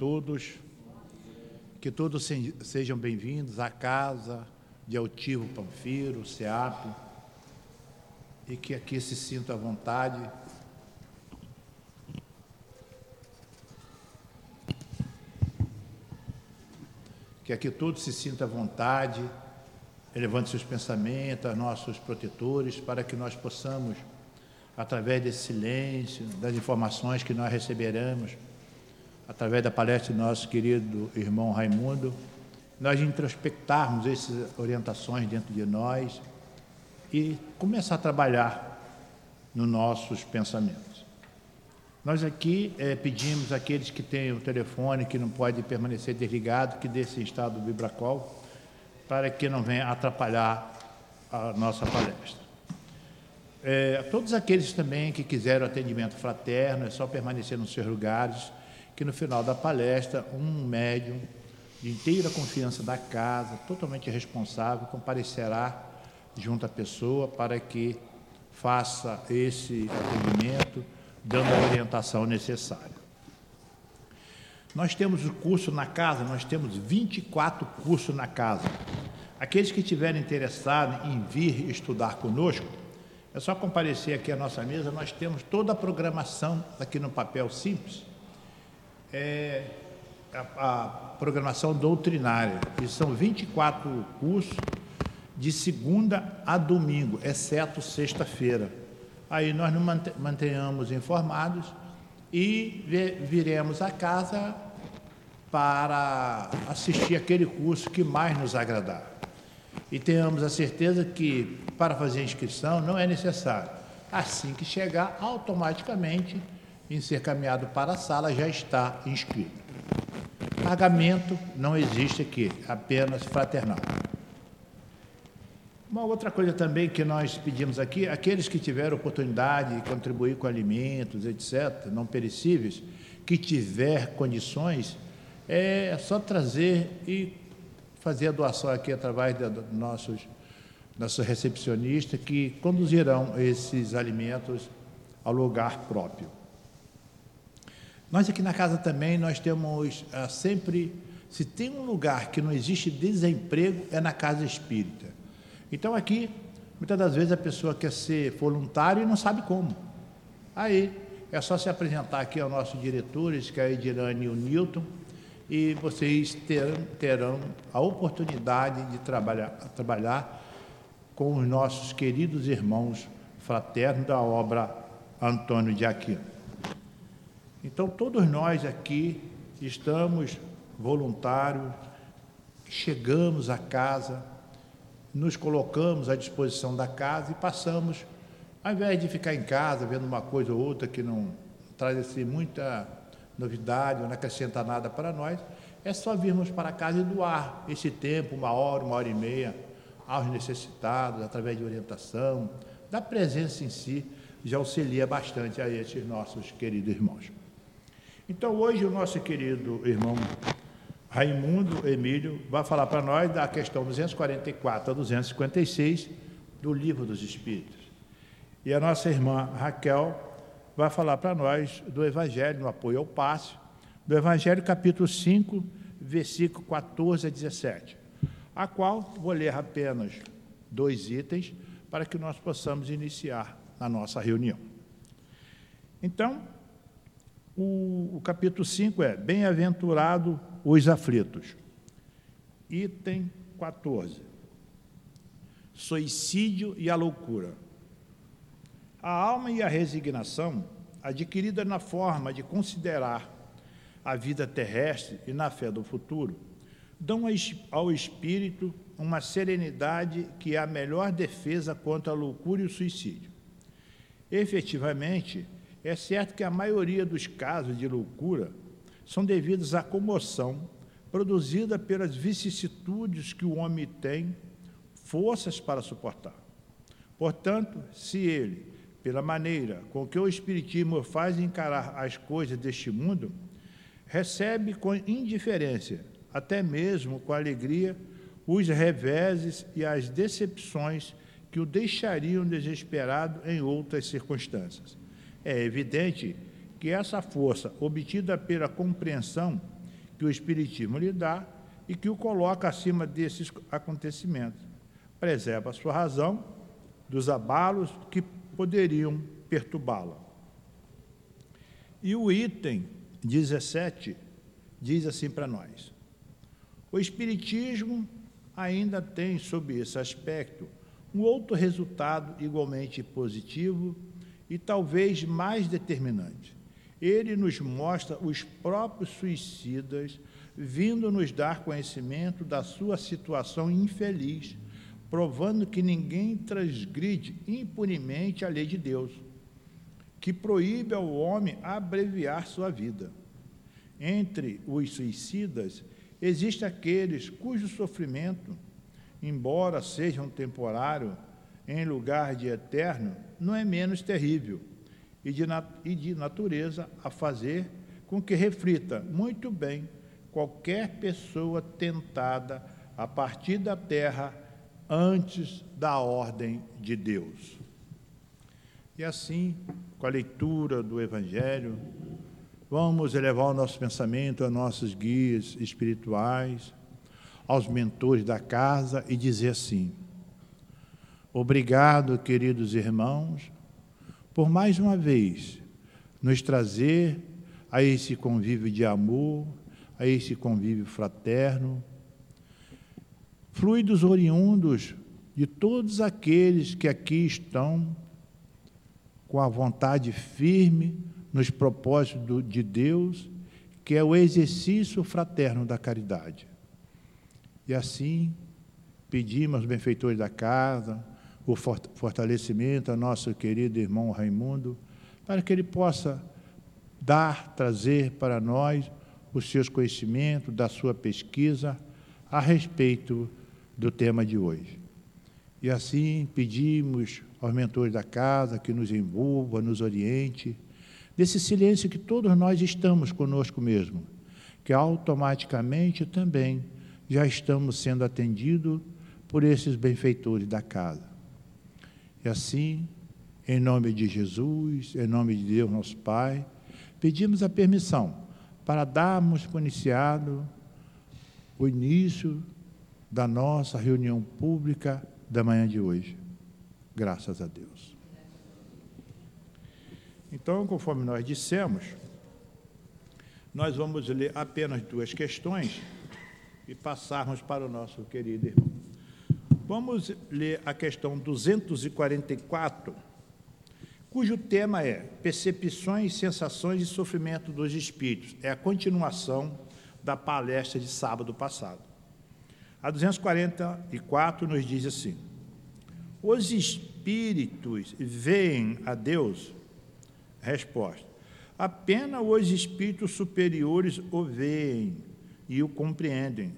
todos. Que todos sejam bem-vindos à casa de Altivo Panfiro, SEAP, e que aqui se sinta à vontade. Que aqui todos se sintam à vontade, elevando seus pensamentos aos nossos protetores, para que nós possamos, através desse silêncio, das informações que nós receberemos, através da palestra do nosso querido irmão Raimundo, nós introspectarmos essas orientações dentro de nós e começar a trabalhar nos nossos pensamentos. Nós aqui é, pedimos àqueles que têm o telefone, que não pode permanecer desligado, que desse estado vibracol, para que não venha atrapalhar a nossa palestra. É, todos aqueles também que quiserem atendimento fraterno, é só permanecer nos seus lugares, que no final da palestra, um médium de inteira confiança da casa, totalmente responsável, comparecerá junto à pessoa para que faça esse atendimento, dando a orientação necessária. Nós temos o curso na casa, nós temos 24 cursos na casa. Aqueles que estiverem interessados em vir estudar conosco, é só comparecer aqui à nossa mesa, nós temos toda a programação aqui no papel simples. É, a, a programação doutrinária, e são 24 cursos de segunda a domingo, exceto sexta-feira. Aí nós nos mantenhamos informados e viremos a casa para assistir aquele curso que mais nos agradar. E tenhamos a certeza que para fazer inscrição não é necessário. Assim que chegar, automaticamente, em ser caminhado para a sala, já está inscrito. Pagamento não existe aqui, apenas fraternal. Uma outra coisa também que nós pedimos aqui, aqueles que tiveram oportunidade de contribuir com alimentos, etc., não perecíveis, que tiver condições, é só trazer e fazer a doação aqui através dos nossos, nossos recepcionistas que conduzirão esses alimentos ao lugar próprio. Nós aqui na casa também, nós temos ah, sempre, se tem um lugar que não existe desemprego, é na casa espírita. Então aqui, muitas das vezes a pessoa quer ser voluntário e não sabe como. Aí, é só se apresentar aqui aos nossos diretores, que é a Edirane e o Newton, e vocês terão, terão a oportunidade de trabalhar, trabalhar com os nossos queridos irmãos fraternos da obra Antônio de Aquino. Então, todos nós aqui estamos voluntários, chegamos à casa, nos colocamos à disposição da casa e passamos, ao invés de ficar em casa vendo uma coisa ou outra que não traz assim, muita novidade, não acrescenta nada para nós, é só virmos para casa e doar esse tempo, uma hora, uma hora e meia, aos necessitados, através de orientação, da presença em si, já auxilia bastante a esses nossos queridos irmãos. Então, hoje, o nosso querido irmão Raimundo Emílio vai falar para nós da questão 244 a 256 do Livro dos Espíritos. E a nossa irmã Raquel vai falar para nós do Evangelho, no apoio ao passe, do Evangelho, capítulo 5, versículo 14 a 17, a qual vou ler apenas dois itens para que nós possamos iniciar a nossa reunião. Então, o, o capítulo 5 é Bem-aventurado os aflitos. Item 14. Suicídio e a loucura. A alma e a resignação, adquirida na forma de considerar a vida terrestre e na fé do futuro, dão ao espírito uma serenidade que é a melhor defesa contra a loucura e o suicídio. Efetivamente, é certo que a maioria dos casos de loucura são devidos à comoção produzida pelas vicissitudes que o homem tem forças para suportar. Portanto, se ele, pela maneira com que o Espiritismo faz encarar as coisas deste mundo, recebe com indiferença, até mesmo com alegria, os reveses e as decepções que o deixariam desesperado em outras circunstâncias. É evidente que essa força, obtida pela compreensão, que o Espiritismo lhe dá e que o coloca acima desses acontecimentos. Preserva sua razão dos abalos que poderiam perturbá-la. E o item 17 diz assim para nós: o Espiritismo ainda tem, sob esse aspecto, um outro resultado igualmente positivo e talvez mais determinante. Ele nos mostra os próprios suicidas vindo nos dar conhecimento da sua situação infeliz, provando que ninguém transgride impunemente a lei de Deus, que proíbe ao homem abreviar sua vida. Entre os suicidas, existem aqueles cujo sofrimento, embora seja temporário, em lugar de eterno, não é menos terrível e de, e de natureza a fazer com que reflita muito bem qualquer pessoa tentada a partir da terra antes da ordem de Deus. E assim, com a leitura do Evangelho, vamos elevar o nosso pensamento a nossos guias espirituais, aos mentores da casa e dizer assim: Obrigado, queridos irmãos, por mais uma vez nos trazer a esse convívio de amor, a esse convívio fraterno, fluidos oriundos de todos aqueles que aqui estão com a vontade firme nos propósitos de Deus, que é o exercício fraterno da caridade. E assim, pedimos aos benfeitores da casa, o fortalecimento a nosso querido irmão Raimundo, para que ele possa dar, trazer para nós os seus conhecimentos, da sua pesquisa a respeito do tema de hoje. E assim pedimos aos mentores da casa que nos envolva, nos oriente, desse silêncio que todos nós estamos conosco mesmo, que automaticamente também já estamos sendo atendidos por esses benfeitores da casa. E assim, em nome de Jesus, em nome de Deus, nosso Pai, pedimos a permissão para darmos por iniciado o início da nossa reunião pública da manhã de hoje. Graças a Deus. Então, conforme nós dissemos, nós vamos ler apenas duas questões e passarmos para o nosso querido irmão. Vamos ler a questão 244, cujo tema é Percepções, Sensações e Sofrimento dos Espíritos. É a continuação da palestra de sábado passado. A 244 nos diz assim: Os espíritos veem a Deus? Resposta: Apenas os espíritos superiores o veem e o compreendem.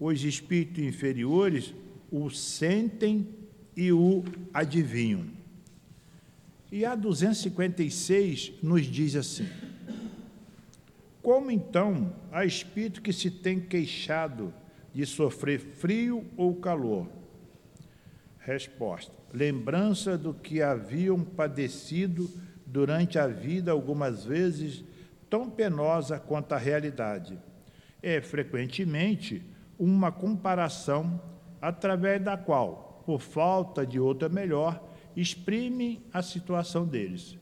Os espíritos inferiores o sentem e o adivinham. E a 256 nos diz assim: Como então há espírito que se tem queixado de sofrer frio ou calor? Resposta: Lembrança do que haviam padecido durante a vida, algumas vezes tão penosa quanto a realidade. É frequentemente uma comparação através da qual, por falta de outra melhor, exprime a situação deles.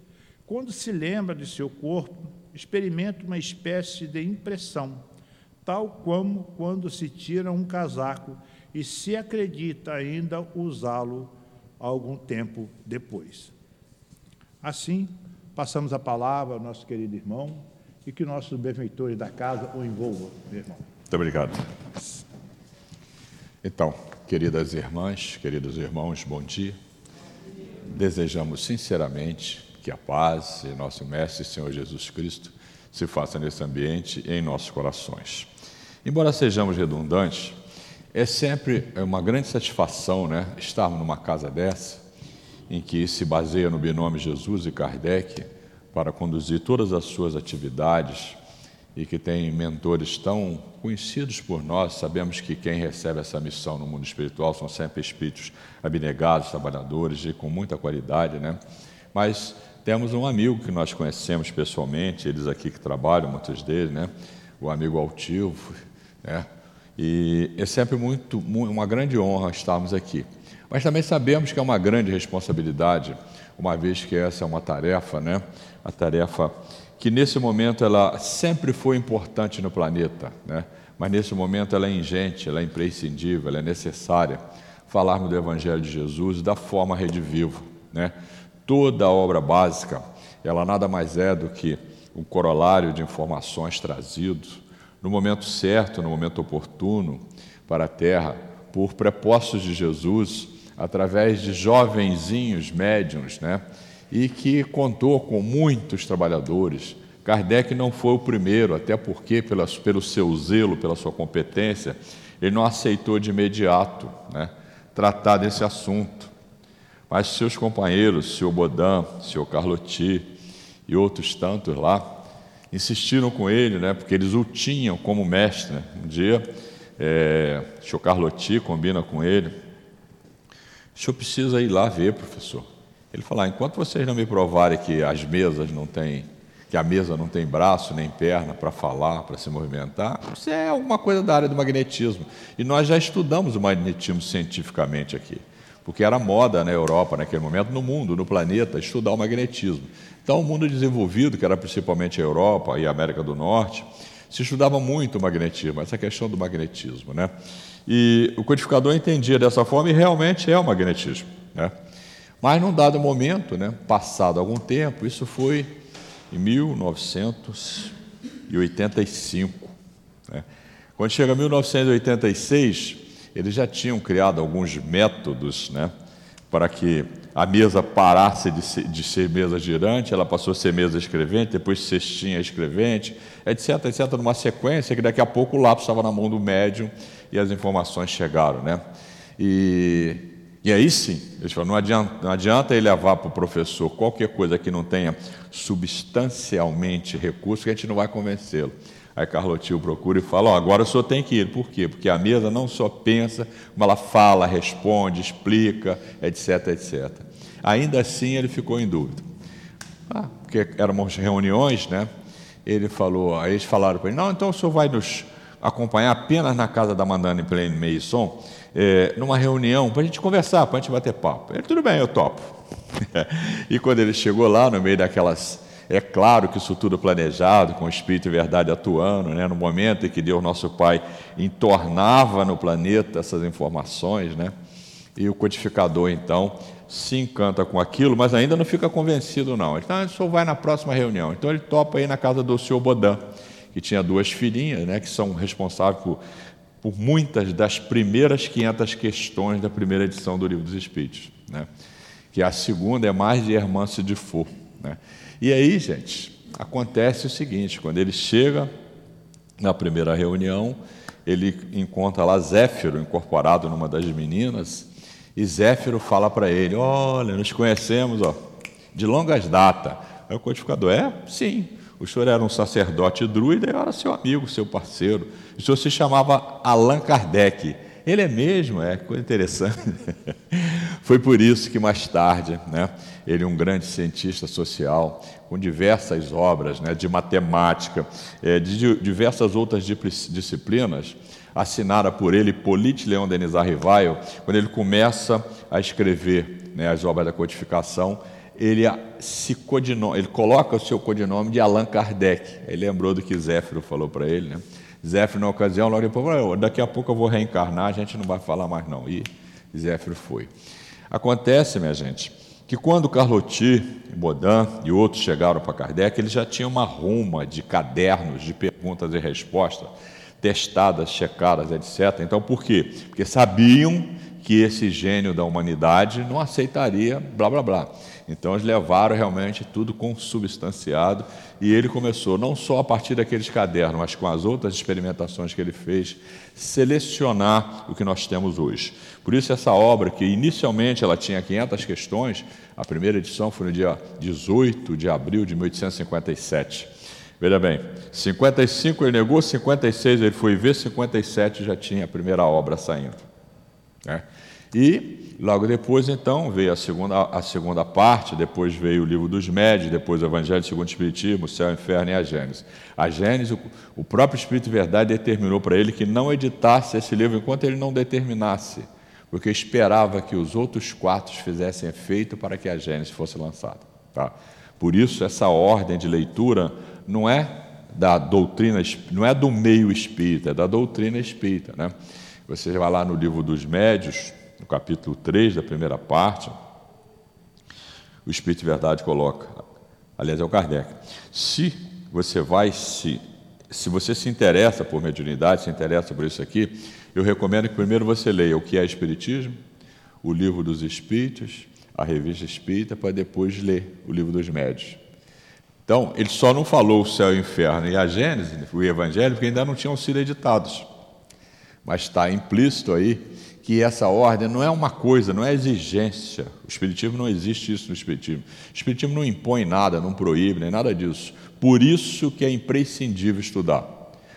Quando se lembra de seu corpo, experimenta uma espécie de impressão, tal como quando se tira um casaco e se acredita ainda usá-lo algum tempo depois. Assim, passamos a palavra ao nosso querido irmão e que nossos benfeitores da casa o envolvam, meu irmão. Muito obrigado. Então, queridas irmãs, queridos irmãos, bom dia. Desejamos sinceramente que a paz e nosso Mestre Senhor Jesus Cristo se faça nesse ambiente e em nossos corações. Embora sejamos redundantes, é sempre uma grande satisfação né, estarmos numa casa dessa, em que se baseia no binômio Jesus e Kardec para conduzir todas as suas atividades e que tem mentores tão conhecidos por nós, sabemos que quem recebe essa missão no mundo espiritual são sempre espíritos abnegados, trabalhadores e com muita qualidade, né? Mas temos um amigo que nós conhecemos pessoalmente, eles aqui que trabalham, muitos deles, né? o amigo altivo, né? E é sempre muito, uma grande honra estarmos aqui. Mas também sabemos que é uma grande responsabilidade, uma vez que essa é uma tarefa, né? A tarefa que nesse momento ela sempre foi importante no planeta, né? Mas nesse momento ela é ingente, ela é imprescindível, ela é necessária. Falarmos do Evangelho de Jesus da forma Rede Vivo, né? Toda a obra básica, ela nada mais é do que um corolário de informações trazidos no momento certo, no momento oportuno para a terra, por prepostos de Jesus, através de jovenzinhos médiums, né? E que contou com muitos trabalhadores. Kardec não foi o primeiro, até porque, pelo seu zelo, pela sua competência, ele não aceitou de imediato né, tratar desse assunto. Mas seus companheiros, seu Bodin, seu Carlotti e outros tantos lá, insistiram com ele, né, porque eles o tinham como mestre. Né? Um dia, é, senhor Carlotti combina com ele, o senhor precisa ir lá ver, professor. Ele falou, ah, enquanto vocês não me provarem que as mesas não têm, que a mesa não tem braço nem perna para falar, para se movimentar, isso é alguma coisa da área do magnetismo. E nós já estudamos o magnetismo cientificamente aqui porque era moda na Europa naquele momento, no mundo, no planeta, estudar o magnetismo. Então, o mundo desenvolvido, que era principalmente a Europa e a América do Norte, se estudava muito o magnetismo, essa questão do magnetismo. Né? E o codificador entendia dessa forma e realmente é o magnetismo. Né? Mas, num dado momento, né, passado algum tempo, isso foi em 1985. Né? Quando chega 1986, eles já tinham criado alguns métodos né, para que a mesa parasse de ser, de ser, mesa girante, ela passou a ser mesa escrevente, depois cestinha escrevente, etc, etc, numa sequência que daqui a pouco o lápis estava na mão do médium e as informações chegaram. Né? E, e aí sim, eles falaram, não adianta, não adianta ele levar para o professor qualquer coisa que não tenha substancialmente recurso, que a gente não vai convencê-lo. Aí Carlotil procura e fala: oh, agora o senhor tem que ir. Por quê? Porque a mesa não só pensa, como ela fala, responde, explica, etc, etc. Ainda assim ele ficou em dúvida. Ah, porque eram reuniões, né? Ele falou, aí eles falaram para ele: não, então o senhor vai nos acompanhar apenas na casa da Mandana em Plain Mason, é, numa reunião, para a gente conversar, para a gente bater papo. Ele, tudo bem, eu topo. e quando ele chegou lá, no meio daquelas é claro que isso tudo planejado, com o Espírito e verdade atuando, né? no momento em que Deus, nosso Pai, entornava no planeta essas informações, né? e o codificador, então, se encanta com aquilo, mas ainda não fica convencido, não. Ele está, ah, só vai na próxima reunião. Então, ele topa aí na casa do senhor Bodin, que tinha duas filhinhas, né? que são responsáveis por, por muitas das primeiras 500 questões da primeira edição do Livro dos Espíritos. Né? Que a segunda é mais de Hermance de Faux. Né? E aí, gente, acontece o seguinte: quando ele chega na primeira reunião, ele encontra lá Zéfiro incorporado numa das meninas, e Zéfiro fala para ele: Olha, nos conhecemos ó, de longas datas. Aí o codificador: É? Sim. O senhor era um sacerdote druida e era seu amigo, seu parceiro. O senhor se chamava Allan Kardec. Ele é mesmo, é coisa interessante. Foi por isso que mais tarde, né, ele um grande cientista social, com diversas obras né, de matemática, é, de diversas outras disciplinas, assinada por ele, Polite Leão Denis Arrivaio, quando ele começa a escrever né, as obras da codificação, ele, se codinome, ele coloca o seu codinome de Allan Kardec. Ele lembrou do que Zéfiro falou para ele, né? Zéfiro, na ocasião, logo depois, falou, daqui a pouco eu vou reencarnar, a gente não vai falar mais não. E Zéfiro foi. Acontece, minha gente, que quando Carlotti, Bodin e outros chegaram para Kardec, eles já tinham uma ruma de cadernos de perguntas e respostas, testadas, checadas, etc. Então, por quê? Porque sabiam que esse gênio da humanidade não aceitaria blá blá blá. Então eles levaram realmente tudo consubstanciado e ele começou, não só a partir daqueles cadernos, mas com as outras experimentações que ele fez, selecionar o que nós temos hoje. Por isso essa obra, que inicialmente ela tinha 500 questões, a primeira edição foi no dia 18 de abril de 1857. Veja bem, 55 ele negou, 56 ele foi ver, 57 já tinha a primeira obra saindo. Né? E logo depois, então, veio a segunda, a segunda parte, depois veio o livro dos médios, depois o Evangelho segundo o Espiritismo, o Céu, o Inferno e a Gênesis. A Gênesis, o, o próprio Espírito de Verdade determinou para ele que não editasse esse livro enquanto ele não determinasse, porque esperava que os outros quatro fizessem efeito para que a Gênesis fosse lançada. Tá? Por isso, essa ordem de leitura não é da doutrina, não é do meio espírita, é da doutrina espírita. Né? Você vai lá no livro dos médios, no capítulo 3 da primeira parte, o Espírito de Verdade coloca, aliás, é o Kardec, se você vai se, se você se interessa por mediunidade, se interessa por isso aqui, eu recomendo que primeiro você leia o que é Espiritismo, o livro dos Espíritos, a revista Espírita, para depois ler o livro dos Médios. Então, ele só não falou o céu e o inferno e a Gênesis, o Evangelho, porque ainda não tinham sido editados. Mas está implícito aí que essa ordem não é uma coisa, não é exigência. O Espiritismo não existe isso no Espiritismo. O Espiritismo não impõe nada, não proíbe, nem nada disso. Por isso que é imprescindível estudar,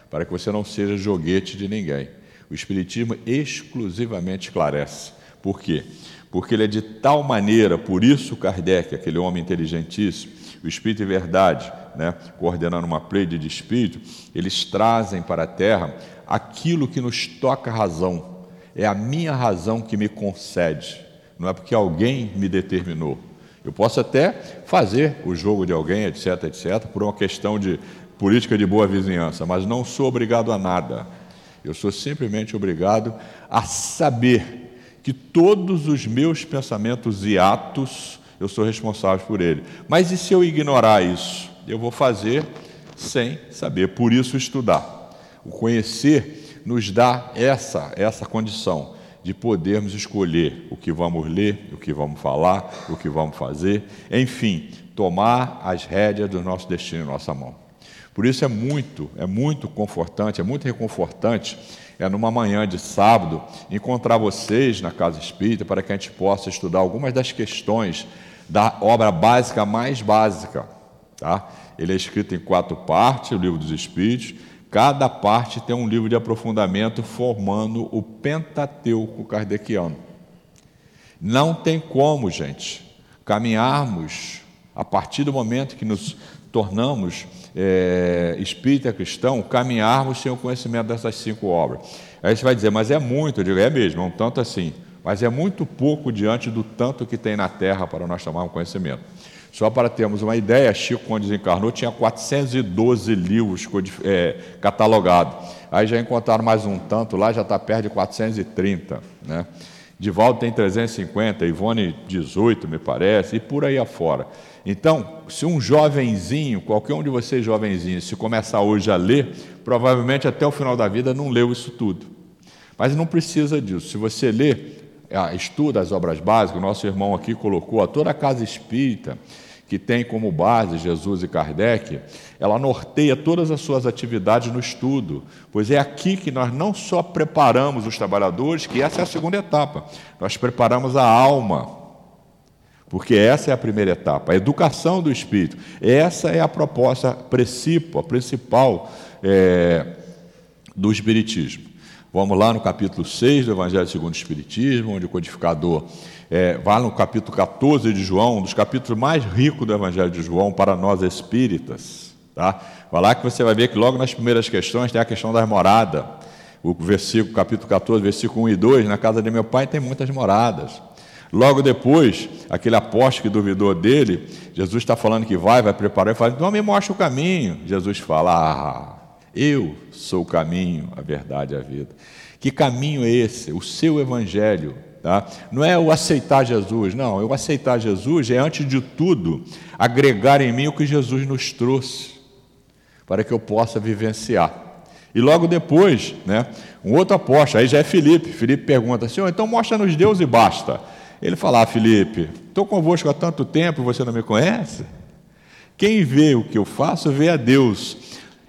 para que você não seja joguete de ninguém. O Espiritismo exclusivamente esclarece. Por quê? Porque ele é de tal maneira, por isso Kardec, aquele homem inteligentíssimo, o Espírito e Verdade, né, coordenando uma pleide de espírito, eles trazem para a Terra aquilo que nos toca razão. É a minha razão que me concede, não é porque alguém me determinou. Eu posso até fazer o jogo de alguém, etc, etc, por uma questão de política de boa vizinhança, mas não sou obrigado a nada. Eu sou simplesmente obrigado a saber que todos os meus pensamentos e atos eu sou responsável por ele. Mas e se eu ignorar isso? Eu vou fazer sem saber, por isso estudar. O conhecer nos dá essa, essa condição de podermos escolher o que vamos ler, o que vamos falar, o que vamos fazer, enfim, tomar as rédeas do nosso destino em nossa mão. Por isso é muito, é muito confortante, é muito reconfortante, é numa manhã de sábado, encontrar vocês na Casa Espírita para que a gente possa estudar algumas das questões da obra básica mais básica. Tá? Ele é escrito em quatro partes, o Livro dos Espíritos, Cada parte tem um livro de aprofundamento formando o Pentateuco kardeciano. Não tem como, gente, caminharmos a partir do momento que nos tornamos é, espírita cristão, caminharmos sem o conhecimento dessas cinco obras. Aí você vai dizer, mas é muito, eu digo, é mesmo, é um tanto assim, mas é muito pouco diante do tanto que tem na terra para nós tomarmos conhecimento. Só para termos uma ideia, Chico, quando desencarnou, tinha 412 livros é, catalogados. Aí já encontraram mais um tanto lá, já está perto de 430. Né? Divaldo tem 350, Ivone 18, me parece, e por aí afora. Então, se um jovenzinho, qualquer um de vocês jovenzinhos, se começar hoje a ler, provavelmente até o final da vida não leu isso tudo. Mas não precisa disso. Se você ah, estuda as obras básicas, o nosso irmão aqui colocou a toda a casa espírita, que tem como base Jesus e Kardec, ela norteia todas as suas atividades no estudo, pois é aqui que nós não só preparamos os trabalhadores, que essa é a segunda etapa, nós preparamos a alma, porque essa é a primeira etapa, a educação do espírito. Essa é a proposta principal, principal é, do Espiritismo. Vamos lá no capítulo 6 do Evangelho segundo o Espiritismo, onde o codificador é, vai no capítulo 14 de João, um dos capítulos mais ricos do Evangelho de João para nós espíritas. Tá? Vai lá que você vai ver que logo nas primeiras questões tem a questão das moradas. O versículo, capítulo 14, versículo 1 e 2, na casa de meu pai tem muitas moradas. Logo depois, aquele apóstolo que duvidou dele, Jesus está falando que vai, vai preparar, e fala, então me mostra o caminho. Jesus fala, ah, eu sou o caminho, a verdade e a vida. Que caminho é esse? O seu evangelho. Tá? Não é o aceitar Jesus, não. O aceitar Jesus é, antes de tudo, agregar em mim o que Jesus nos trouxe, para que eu possa vivenciar. E logo depois, né, um outro apóstolo, aí já é Felipe. Felipe pergunta, Senhor, então mostra-nos Deus e basta. Ele fala, ah, Felipe, estou convosco há tanto tempo e você não me conhece? Quem vê o que eu faço, vê a Deus.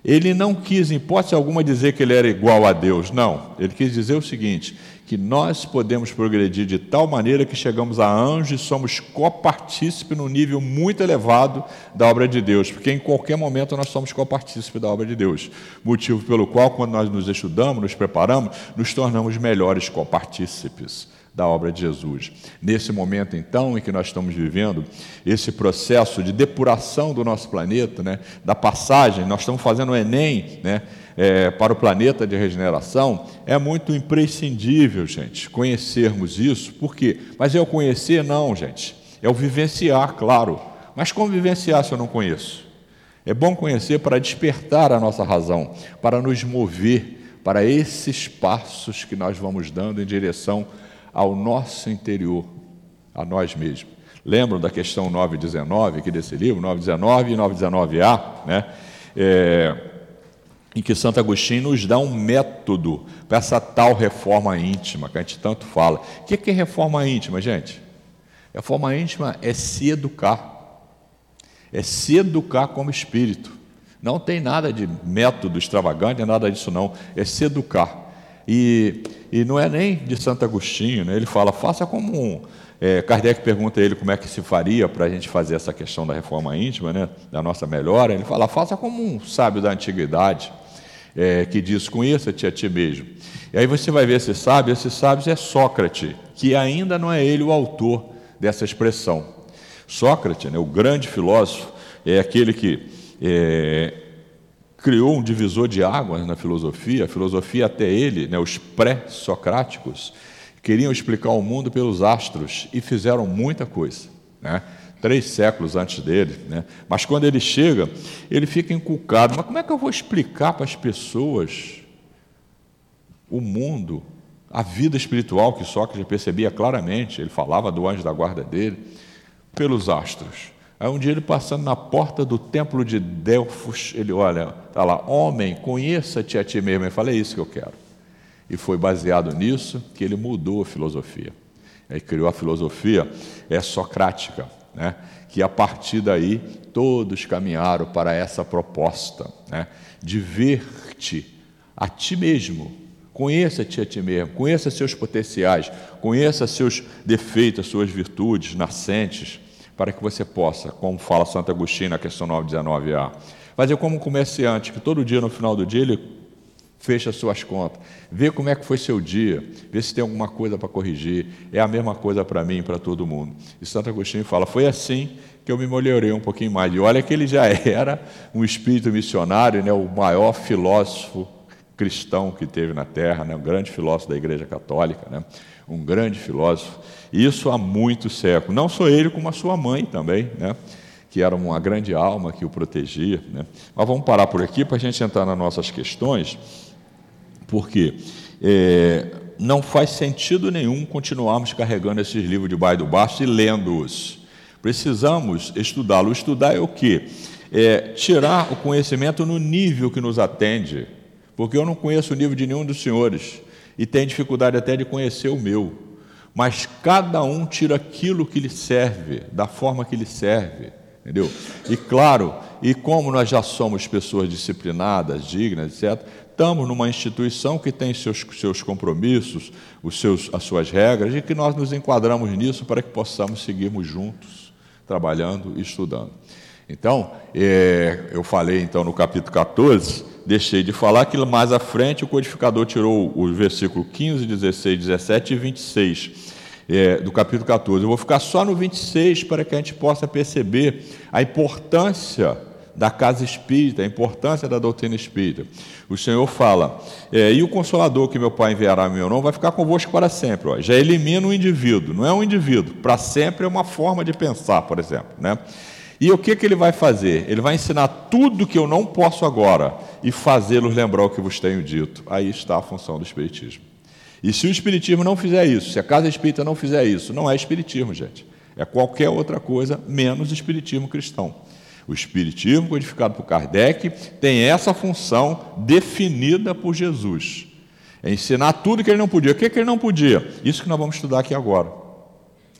Ele não quis, em hipótese alguma, dizer que ele era igual a Deus, não. Ele quis dizer o seguinte: que nós podemos progredir de tal maneira que chegamos a anjos e somos copartícipe num nível muito elevado da obra de Deus, porque em qualquer momento nós somos copartícipe da obra de Deus. Motivo pelo qual, quando nós nos estudamos, nos preparamos, nos tornamos melhores copartícipes da obra de Jesus. Nesse momento, então, em que nós estamos vivendo esse processo de depuração do nosso planeta, né, da passagem, nós estamos fazendo o Enem né, é, para o planeta de regeneração, é muito imprescindível, gente, conhecermos isso. Por quê? Mas é o conhecer, não, gente. É o vivenciar, claro. Mas como vivenciar se eu não conheço? É bom conhecer para despertar a nossa razão, para nos mover para esses passos que nós vamos dando em direção ao nosso interior, a nós mesmos. Lembram da questão 919 aqui desse livro, 919 e 919A, né? É, em que Santo Agostinho nos dá um método para essa tal reforma íntima que a gente tanto fala. O que é reforma íntima, gente? Reforma íntima é se educar, é se educar como espírito. Não tem nada de método extravagante, nada disso não, é se educar. E, e não é nem de Santo Agostinho, né? ele fala, faça como um. É, Kardec pergunta a ele como é que se faria para a gente fazer essa questão da reforma íntima, né? da nossa melhora. Ele fala, faça como um sábio da antiguidade, é, que diz, conheça-te a ti mesmo. E aí você vai ver esse sábio, esse sábio é Sócrates, que ainda não é ele o autor dessa expressão. Sócrates, né, o grande filósofo, é aquele que é, criou um divisor de águas na filosofia. A filosofia, até ele, né, os pré-socráticos, queriam explicar o mundo pelos astros e fizeram muita coisa. Né? Três séculos antes dele. Né? Mas quando ele chega, ele fica inculcado. Mas como é que eu vou explicar para as pessoas o mundo, a vida espiritual que Sócrates percebia claramente? Ele falava do anjo da guarda dele, pelos astros. Aí um dia ele passando na porta do templo de Delfos, ele olha, está lá, homem, conheça-te a ti mesmo. Ele fala, é isso que eu quero. E foi baseado nisso que ele mudou a filosofia. Ele criou a filosofia é socrática, né? que a partir daí todos caminharam para essa proposta né? de ver-te a ti mesmo. Conheça-te a ti mesmo, conheça seus potenciais, conheça seus defeitos, suas virtudes nascentes para que você possa, como fala Santo Agostinho na questão 919a, fazer como um comerciante, que todo dia, no final do dia, ele fecha suas contas, vê como é que foi seu dia, vê se tem alguma coisa para corrigir. É a mesma coisa para mim e para todo mundo. E Santo Agostinho fala: foi assim que eu me melhorei um pouquinho mais. E olha que ele já era um espírito missionário, né, o maior filósofo cristão que teve na Terra, né, um grande filósofo da Igreja Católica, né, um grande filósofo. Isso há muitos séculos. Não só ele, como a sua mãe também, né? que era uma grande alma que o protegia. Né? Mas vamos parar por aqui para a gente entrar nas nossas questões, porque é, não faz sentido nenhum continuarmos carregando esses livros debaixo do baixo e lendo-os. Precisamos estudá-los. Estudar é o quê? É tirar o conhecimento no nível que nos atende, porque eu não conheço o nível de nenhum dos senhores e tenho dificuldade até de conhecer o meu mas cada um tira aquilo que lhe serve, da forma que lhe serve, entendeu? E claro, e como nós já somos pessoas disciplinadas, dignas, etc., estamos numa instituição que tem seus, seus compromissos, os seus, as suas regras, e que nós nos enquadramos nisso para que possamos seguirmos juntos, trabalhando e estudando. Então, é, eu falei então no capítulo 14 deixei de falar que mais à frente o codificador tirou o versículo 15, 16, 17 e 26 é, do capítulo 14. Eu vou ficar só no 26 para que a gente possa perceber a importância da casa espírita, a importância da doutrina espírita. O Senhor fala: é, e o consolador que meu Pai enviará em meu nome vai ficar convosco para sempre. Ó. Já elimina o indivíduo, não é um indivíduo. Para sempre é uma forma de pensar, por exemplo. Né? E o que, que ele vai fazer? Ele vai ensinar tudo que eu não posso agora e fazê-los lembrar o que vos tenho dito. Aí está a função do Espiritismo. E se o Espiritismo não fizer isso, se a casa espírita não fizer isso, não é Espiritismo, gente. É qualquer outra coisa menos Espiritismo cristão. O Espiritismo, codificado por Kardec, tem essa função definida por Jesus. É ensinar tudo que ele não podia. O que, que ele não podia? Isso que nós vamos estudar aqui agora.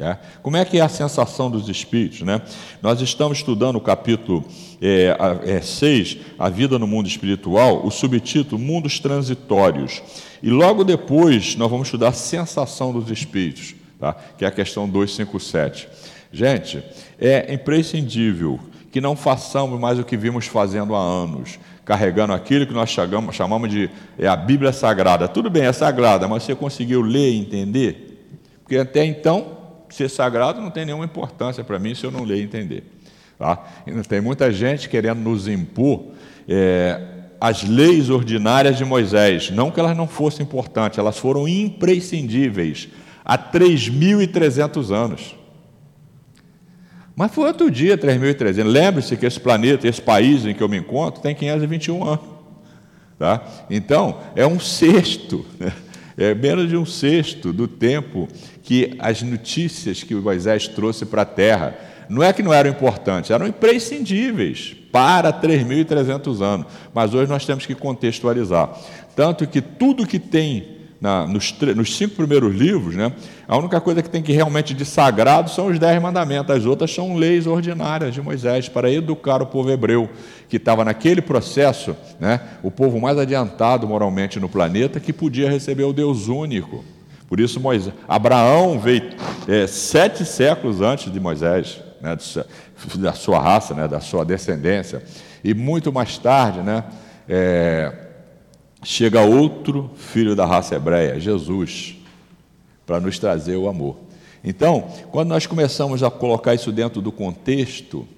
É. Como é que é a sensação dos espíritos? Né? Nós estamos estudando o capítulo é, é, 6, A Vida no Mundo Espiritual, o subtítulo Mundos Transitórios. E logo depois nós vamos estudar a sensação dos espíritos, tá? que é a questão 257. Gente, é imprescindível que não façamos mais o que vimos fazendo há anos, carregando aquilo que nós chamamos, chamamos de é a Bíblia Sagrada. Tudo bem, é sagrada, mas você conseguiu ler e entender? porque até então, ser sagrado não tem nenhuma importância para mim se eu não ler e entender. Tá? Tem muita gente querendo nos impor é, as leis ordinárias de Moisés. Não que elas não fossem importantes, elas foram imprescindíveis há 3.300 anos. Mas foi outro dia, 3.300. Lembre-se que esse planeta, esse país em que eu me encontro, tem 521 anos. Tá? Então, é um sexto, né? é menos de um sexto do tempo que as notícias que Moisés trouxe para a terra, não é que não eram importantes, eram imprescindíveis para 3.300 anos. Mas hoje nós temos que contextualizar. Tanto que tudo que tem na, nos, nos, cinco primeiros livros, né, a única coisa que tem que realmente de sagrado são os dez mandamentos, as outras são leis ordinárias de Moisés para educar o povo hebreu, que estava naquele processo, né, o povo mais adiantado moralmente no planeta, que podia receber o Deus único. Por isso, Moisés, Abraão veio é, sete séculos antes de Moisés, né, da sua raça, né, da sua descendência, e muito mais tarde, né, é, chega outro filho da raça hebreia, Jesus, para nos trazer o amor. Então, quando nós começamos a colocar isso dentro do contexto,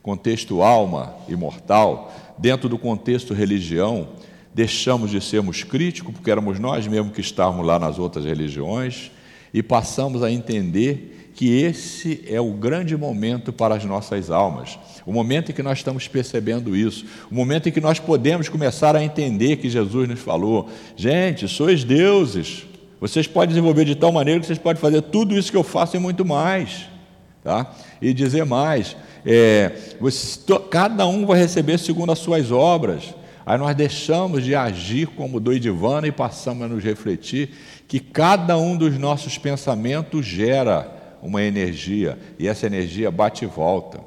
contexto alma imortal, dentro do contexto religião, deixamos de sermos críticos, porque éramos nós mesmos que estávamos lá nas outras religiões, e passamos a entender que esse é o grande momento para as nossas almas, o momento em que nós estamos percebendo isso, o momento em que nós podemos começar a entender que Jesus nos falou: gente, sois deuses, vocês podem desenvolver de tal maneira que vocês podem fazer tudo isso que eu faço e muito mais. Tá? E dizer mais: é, você, cada um vai receber segundo as suas obras. Aí nós deixamos de agir como doidivana e passamos a nos refletir que cada um dos nossos pensamentos gera uma energia e essa energia bate e volta.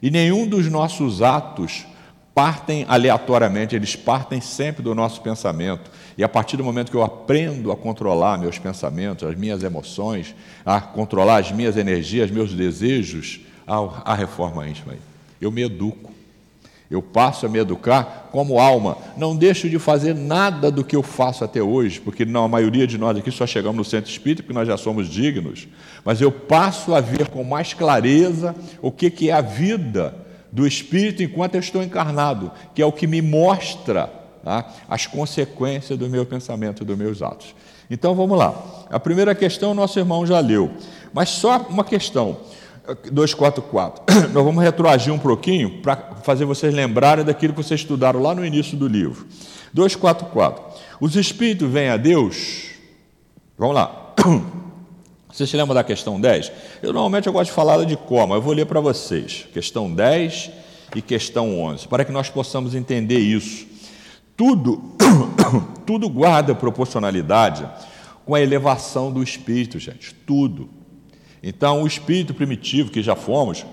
E nenhum dos nossos atos partem aleatoriamente, eles partem sempre do nosso pensamento. E a partir do momento que eu aprendo a controlar meus pensamentos, as minhas emoções, a controlar as minhas energias, meus desejos, a, reforma íntima. Eu me educo. Eu passo a me educar como alma. Não deixo de fazer nada do que eu faço até hoje, porque não, a maioria de nós aqui só chegamos no centro espírita porque nós já somos dignos. Mas eu passo a ver com mais clareza o que, que é a vida do espírito enquanto eu estou encarnado, que é o que me mostra tá, as consequências do meu pensamento, dos meus atos. Então vamos lá. A primeira questão nosso irmão já leu, mas só uma questão. 244. Nós vamos retroagir um pouquinho para fazer vocês lembrarem daquilo que vocês estudaram lá no início do livro. 244. Os espíritos vêm a Deus. Vamos lá. Vocês se lembram da questão 10? Eu normalmente eu gosto de falar de coma, eu vou ler para vocês. Questão 10 e questão 11, para que nós possamos entender isso. Tudo, tudo guarda proporcionalidade com a elevação do espírito, gente. Tudo. Então, o espírito primitivo que já fomos,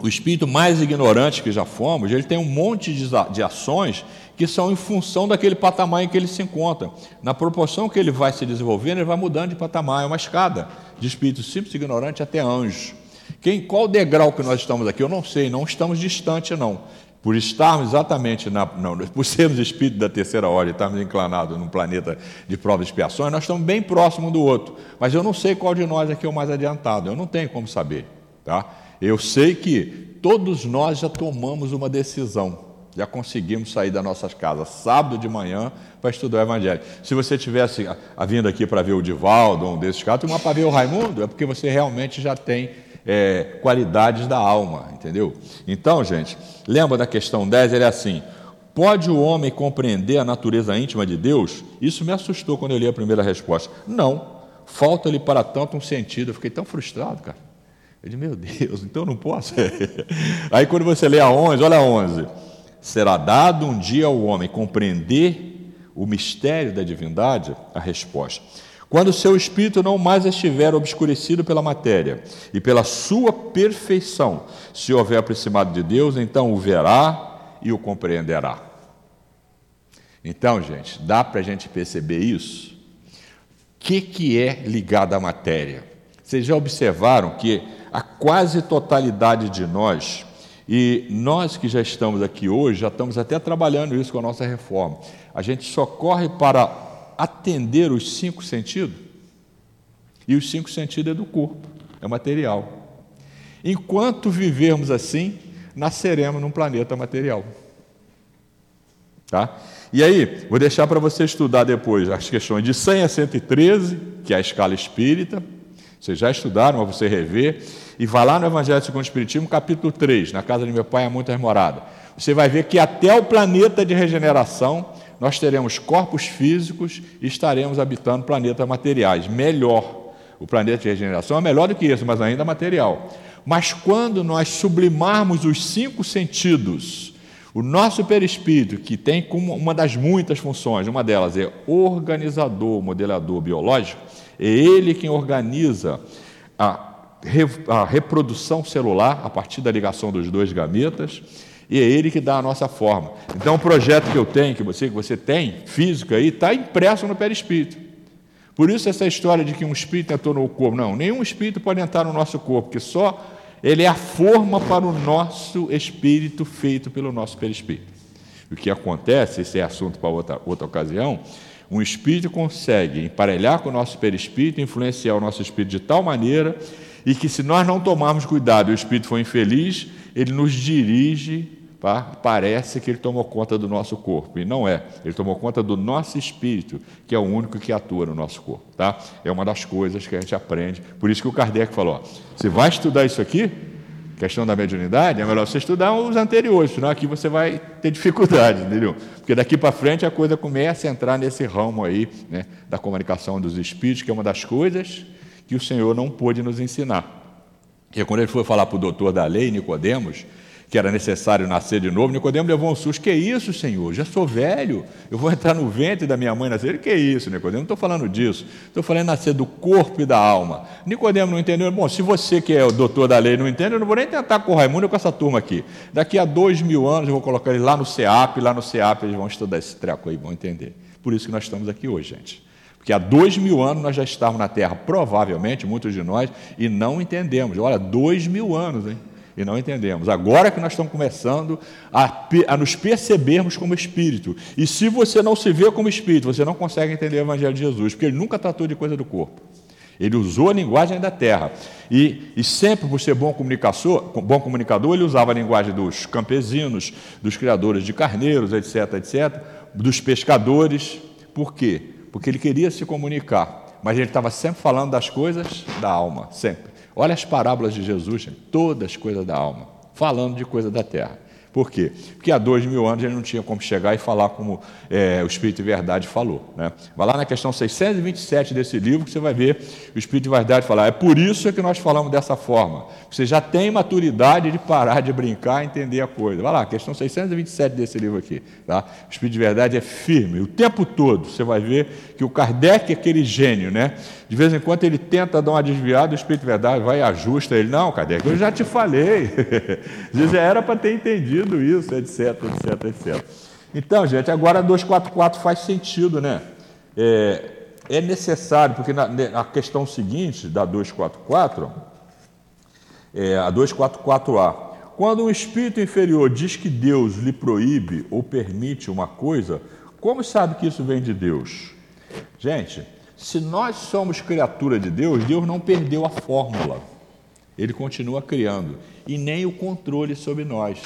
o espírito mais ignorante que já fomos, ele tem um monte de ações que são em função daquele patamar em que ele se encontra. Na proporção que ele vai se desenvolvendo, ele vai mudando de patamar. É uma escada de espírito simples ignorante até anjo. Quem, qual degrau que nós estamos aqui? Eu não sei, não estamos distantes, não por estarmos exatamente, na, não, por sermos espíritos da terceira ordem, estarmos inclinados num planeta de provas e expiações, nós estamos bem próximos do outro. Mas eu não sei qual de nós aqui é o mais adiantado, eu não tenho como saber. Tá? Eu sei que todos nós já tomamos uma decisão, já conseguimos sair das nossas casas sábado de manhã para estudar o Evangelho. Se você tivesse a, vindo aqui para ver o Divaldo, um desses casos, uma para ver o Raimundo, é porque você realmente já tem é, qualidades da alma, entendeu? Então, gente, lembra da questão 10? Ele é assim: pode o homem compreender a natureza íntima de Deus? Isso me assustou quando eu li a primeira resposta. Não, falta-lhe para tanto um sentido. Eu fiquei tão frustrado, cara. Eu disse, meu Deus, então não posso. Aí quando você lê a 11, olha a 11. Será dado um dia ao homem compreender o mistério da divindade? A resposta. Quando seu espírito não mais estiver obscurecido pela matéria e pela sua perfeição, se houver aproximado de Deus, então o verá e o compreenderá. Então, gente, dá para a gente perceber isso? O que, que é ligado à matéria? Vocês já observaram que a quase totalidade de nós, e nós que já estamos aqui hoje, já estamos até trabalhando isso com a nossa reforma, a gente só corre para atender os cinco sentidos? E os cinco sentidos é do corpo, é material. Enquanto vivermos assim, nasceremos num planeta material. Tá? E aí, vou deixar para você estudar depois as questões de 100 a 113, que é a escala espírita. Vocês já estudaram, mas você rever. E vá lá no Evangelho segundo o Espiritismo, capítulo 3, na casa de meu pai há muitas moradas. Você vai ver que até o planeta de regeneração nós teremos corpos físicos e estaremos habitando planetas materiais. Melhor. O planeta de regeneração é melhor do que esse, mas ainda material. Mas quando nós sublimarmos os cinco sentidos, o nosso perispírito, que tem como uma das muitas funções, uma delas é organizador, modelador biológico, é ele quem organiza a, a reprodução celular a partir da ligação dos dois gametas e é ele que dá a nossa forma. Então, o projeto que eu tenho, que você, que você tem, físico aí, está impresso no perispírito. Por isso, essa história de que um espírito entrou no corpo, não, nenhum espírito pode entrar no nosso corpo, porque só ele é a forma para o nosso espírito feito pelo nosso perispírito. O que acontece, esse é assunto para outra, outra ocasião, um espírito consegue emparelhar com o nosso perispírito, influenciar o nosso espírito de tal maneira e que, se nós não tomarmos cuidado e o espírito for infeliz, ele nos dirige parece que ele tomou conta do nosso corpo, e não é. Ele tomou conta do nosso espírito, que é o único que atua no nosso corpo. Tá? É uma das coisas que a gente aprende. Por isso que o Kardec falou: ó, você vai estudar isso aqui, questão da mediunidade, é melhor você estudar os anteriores, senão aqui você vai ter dificuldade, entendeu? Porque daqui para frente a coisa começa a entrar nesse ramo aí né, da comunicação dos espíritos, que é uma das coisas que o Senhor não pôde nos ensinar. Porque quando ele foi falar para o doutor da lei, Nicodemos, que era necessário nascer de novo. Nicodemo levou um susto. Que isso, Senhor? Já sou velho. Eu vou entrar no ventre da minha mãe nascer. Que isso, Nicodemo? Não estou falando disso. Estou falando nascer do corpo e da alma. Nicodemo não entendeu. Bom, se você que é o doutor da lei não entende, eu não vou nem tentar com o Raimundo com essa turma aqui. Daqui a dois mil anos eu vou colocar eles lá no CEAP. Lá no CEAP eles vão estudar esse treco aí, vão entender. Por isso que nós estamos aqui hoje, gente. Porque há dois mil anos nós já estávamos na Terra, provavelmente, muitos de nós, e não entendemos. Olha, dois mil anos, hein? E não entendemos. Agora que nós estamos começando a, a, nos percebermos como espírito. E se você não se vê como espírito, você não consegue entender o Evangelho de Jesus, porque ele nunca tratou de coisa do corpo. Ele usou a linguagem da terra. E, e sempre, por ser bom comunicador, bom comunicador, ele usava a linguagem dos campesinos, dos criadores de carneiros, etc., etc., dos pescadores. Por quê? Porque ele queria se comunicar, mas ele estava sempre falando das coisas da alma, sempre. Olha as parábolas de Jesus, todas coisas da alma, falando de coisa da terra. Por quê? Porque há dois mil anos ele não tinha como chegar e falar como é, o Espírito de Verdade falou. Né? Vai lá na questão 627 desse livro que você vai ver o Espírito de Verdade falar. É por isso que nós falamos dessa forma. Você já tem maturidade de parar de brincar e entender a coisa. Vai lá, questão 627 desse livro aqui. Tá? O Espírito de Verdade é firme. O tempo todo você vai ver que o Kardec é aquele gênio, né? De vez em quando ele tenta dar uma desviada, o Espírito de Verdade vai e ajusta ele. Não, Kardec, eu já te falei. já era para ter entendido isso, etc, etc, etc. Então, gente, agora a 244 faz sentido, né? É, é necessário, porque na, na, questão seguinte da 244, é, a 244A, quando um espírito inferior diz que Deus lhe proíbe ou permite uma coisa, como sabe que isso vem de Deus? Gente, se nós somos criatura de Deus, Deus não perdeu a fórmula. Ele continua criando e nem o controle sobre nós.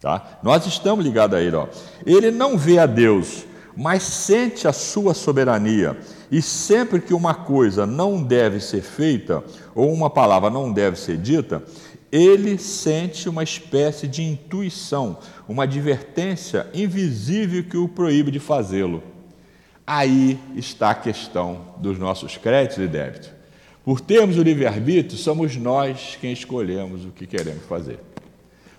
Tá? Nós estamos ligados a Ele. Ó. Ele não vê a Deus, mas sente a sua soberania. E sempre que uma coisa não deve ser feita, ou uma palavra não deve ser dita, ele sente uma espécie de intuição, uma advertência invisível que o proíbe de fazê-lo. Aí está a questão dos nossos créditos e débitos. Por termos o livre-arbítrio, somos nós quem escolhemos o que queremos fazer.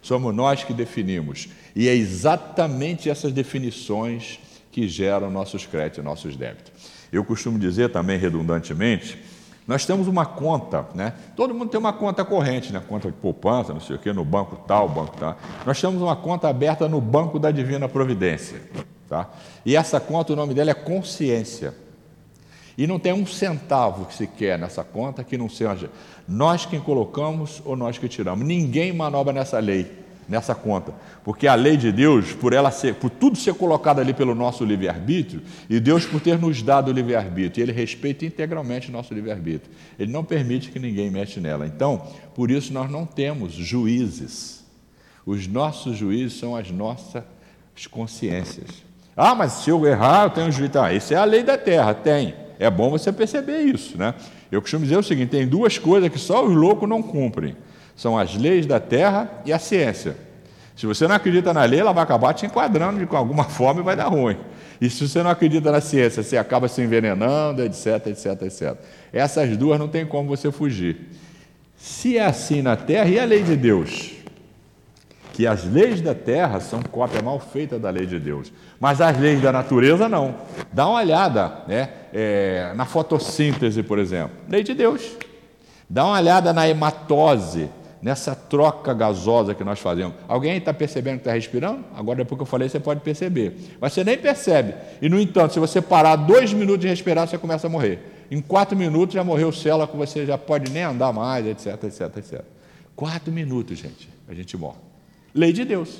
Somos nós que definimos. E é exatamente essas definições que geram nossos créditos nossos débitos. Eu costumo dizer também, redundantemente, nós temos uma conta, né? Todo mundo tem uma conta corrente, né? Conta de poupança, não sei o quê, no banco tal, banco tal. Nós temos uma conta aberta no Banco da Divina Providência. Tá? E essa conta, o nome dela é consciência. E não tem um centavo que se quer nessa conta que não seja nós quem colocamos ou nós que tiramos. Ninguém manobra nessa lei. nessa conta, porque a lei de Deus, por ela ser, por tudo ser colocado ali pelo nosso livre-arbítrio, e Deus por ter nos dado o livre-arbítrio, ele respeita integralmente o nosso livre-arbítrio. Ele não permite que ninguém mexe nela. Então, por isso nós não temos juízes. Os nossos juízes são as nossas consciências. Ah, mas se eu errar, eu tenho juízo. Ah, isso é a lei da terra, tem. É bom você perceber isso, né? Eu costumo dizer o seguinte: tem duas coisas que só os loucos não cumprem são as leis da terra e a ciência. Se você não acredita na lei, ela vai acabar te enquadrando de alguma forma e vai dar ruim. E se você não acredita na ciência, você acaba se envenenando, etc, etc, etc. Essas duas não tem como você fugir. Se é assim na terra, e a lei de Deus? Que as leis da terra são cópia mal feita da lei de Deus, mas as leis da natureza não. Dá uma olhada né? É, na fotossíntese, por exemplo. Lei de Deus. Dá uma olhada na hematose, nessa troca gasosa que nós fazemos. Alguém está percebendo que está respirando? Agora, depois que eu falei, você pode perceber. Mas você nem percebe. E, no entanto, se você parar dois minutos de respirar, você começa a morrer. Em quatro minutos já morreu célula que você já pode nem andar mais, etc, etc, etc. Quatro minutos, gente, a gente morre. Lei de Deus.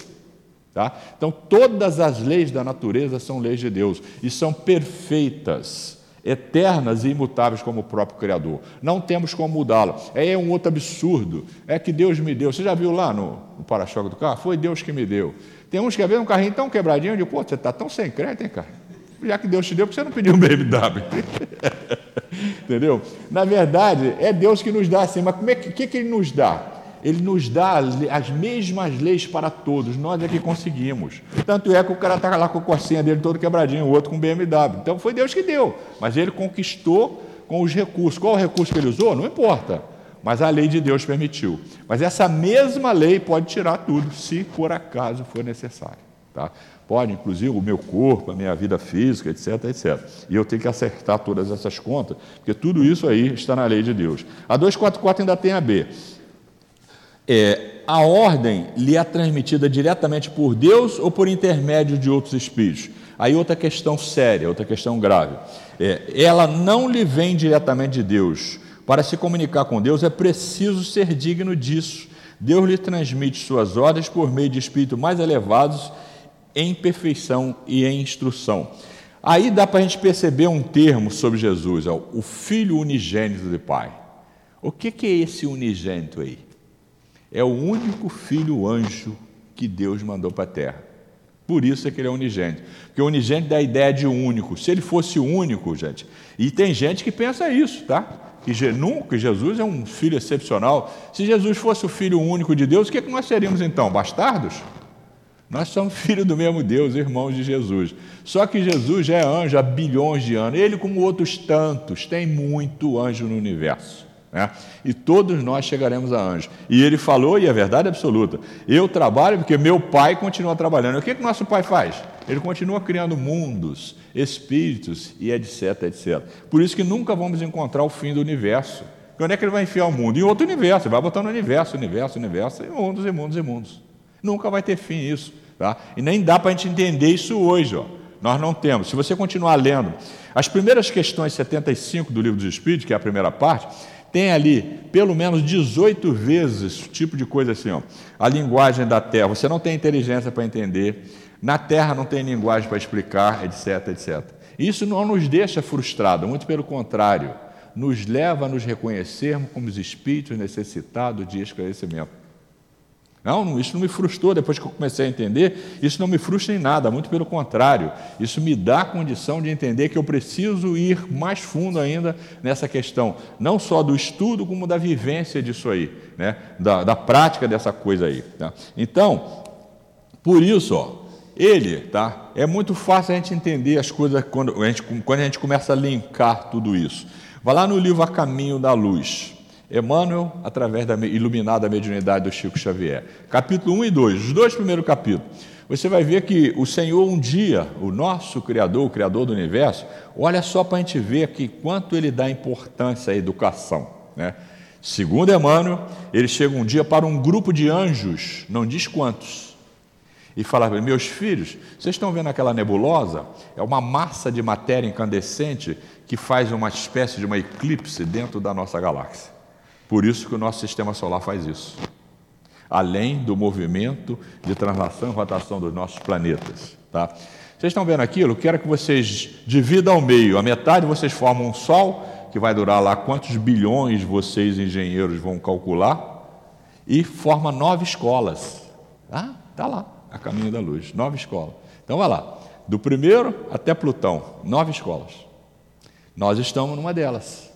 Tá? Então, todas as leis da natureza são leis de Deus e são perfeitas eternas e imutáveis como o próprio Criador. Não temos como mudá-la. É um outro absurdo. É que Deus me deu. Você já viu lá no, no para-choque do carro? Foi Deus que me deu. Tem uns que vê um carrinho tão quebradinho, de pô, você está tão sem crédito, hein, cara? Já que Deus te deu, por que você não pediu um BMW? Entendeu? Na verdade, é Deus que nos dá assim, mas como é que, que, que Ele nos dá? Ele nos dá as mesmas leis para todos, nós é que conseguimos. Tanto é que o cara está lá com a corcinha dele todo quebradinho, o outro com BMW. Então foi Deus que deu, mas ele conquistou com os recursos. Qual o recurso que ele usou? Não importa, mas a lei de Deus permitiu. Mas essa mesma lei pode tirar tudo, se por acaso for necessário. Tá? Pode, inclusive, o meu corpo, a minha vida física, etc, etc. E eu tenho que acertar todas essas contas, porque tudo isso aí está na lei de Deus. A 244 ainda tem a B é, a ordem lhe é transmitida diretamente por Deus ou por intermédio de outros espíritos? Aí outra questão séria, outra questão grave. É, ela não lhe vem diretamente de Deus. Para se comunicar com Deus é preciso ser digno disso. Deus lhe transmite suas ordens por meio de espíritos mais elevados em perfeição e em instrução. Aí dá para a gente perceber um termo sobre Jesus, ó, o Filho unigênito do Pai. O que, que é esse unigênito aí? É o único filho anjo que Deus mandou para a terra. Por isso é que ele é unigênito. Porque unigênito dá a ideia de único. Se ele fosse único, gente, e tem gente que pensa isso, tá? Que, nunca, Jesus é um filho excepcional. Se Jesus fosse o filho único de Deus, o que, é que nós seríamos então? Bastardos? Nós somos filhos do mesmo Deus, irmãos de Jesus. Só que Jesus já é anjo há bilhões de anos. Ele, como outros tantos, tem muito anjo no universo. Né? E todos nós chegaremos a anjo. E ele falou, e é verdade absoluta: eu trabalho porque meu pai continua trabalhando. O que, que nosso pai faz? Ele continua criando mundos, espíritos e etc, etc. Por isso que nunca vamos encontrar o fim do universo. onde é que ele vai enfiar o mundo? Em outro universo. Ele vai botando universo, universo, universo, e mundos, e mundos, e mundos. Nunca vai ter fim isso. Tá? E nem dá para a gente entender isso hoje. Ó. Nós não temos. Se você continuar lendo as primeiras questões 75 do Livro dos Espíritos, que é a primeira parte, tem ali pelo menos 18 vezes tipo de coisa assim, ó. A linguagem da Terra, você não tem inteligência para entender, na Terra não tem linguagem para explicar, etc, etc. Isso não nos deixa frustrados, muito pelo contrário, nos leva a nos reconhecermos como os espíritos necessitados de esclarecimento. Não, isso não me frustrou depois que eu comecei a entender, isso não me frustra em nada, muito pelo contrário, isso me dá a condição de entender que eu preciso ir mais fundo ainda nessa questão, não só do estudo, como da vivência disso aí, né? da, da prática dessa coisa aí. Tá? Então, por isso, ó, ele, tá? É muito fácil a gente entender as coisas quando a gente, quando a gente começa a linkar tudo isso. Vai lá no livro A Caminho da Luz. Emmanuel, através da iluminada mediunidade do Chico Xavier. Capítulo 1 e 2, os dois primeiros capítulos. Você vai ver que o Senhor, um dia, o nosso Criador, o Criador do universo, olha só para a gente ver aqui quanto ele dá importância à educação. Né? Segundo Emmanuel, ele chega um dia para um grupo de anjos, não diz quantos, e fala: Meus filhos, vocês estão vendo aquela nebulosa? É uma massa de matéria incandescente que faz uma espécie de uma eclipse dentro da nossa galáxia. Por isso que o nosso sistema solar faz isso. além do movimento de translação e rotação dos nossos planetas. Tá? Vocês estão vendo aquilo? Quero que vocês dividam ao meio. A metade vocês formam um Sol, que vai durar lá quantos bilhões vocês, engenheiros, vão calcular, e forma nove escolas. Ah, está lá, a caminho da luz, nove escolas. Então vai lá, do primeiro até Plutão, nove escolas. Nós estamos numa delas,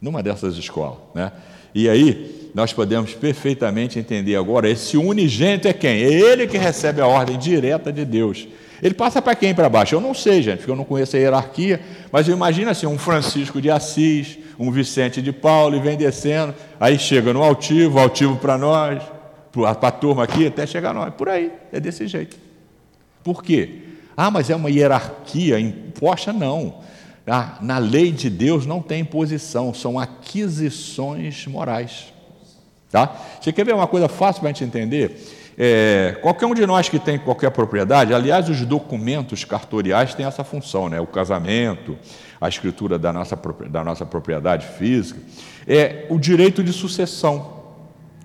numa dessas escolas. Né? E aí, nós podemos perfeitamente entender agora: esse unigênito é quem? É ele que recebe a ordem direta de Deus. Ele passa para quem para baixo? Eu não sei, gente, porque eu não conheço a hierarquia, mas eu imagino assim: um Francisco de Assis, um Vicente de Paulo, e vem descendo, aí chega no altivo, altivo para nós, para a turma aqui, até chegar nós. Por aí, é desse jeito. Por quê? Ah, mas é uma hierarquia imposta? Não. Ah, na lei de Deus não tem imposição, são aquisições morais. Tá? Você quer ver uma coisa fácil para a gente entender? É, qualquer um de nós que tem qualquer propriedade, aliás, os documentos cartoriais têm essa função, né? o casamento, a escritura da nossa, da nossa propriedade física, é o direito de sucessão.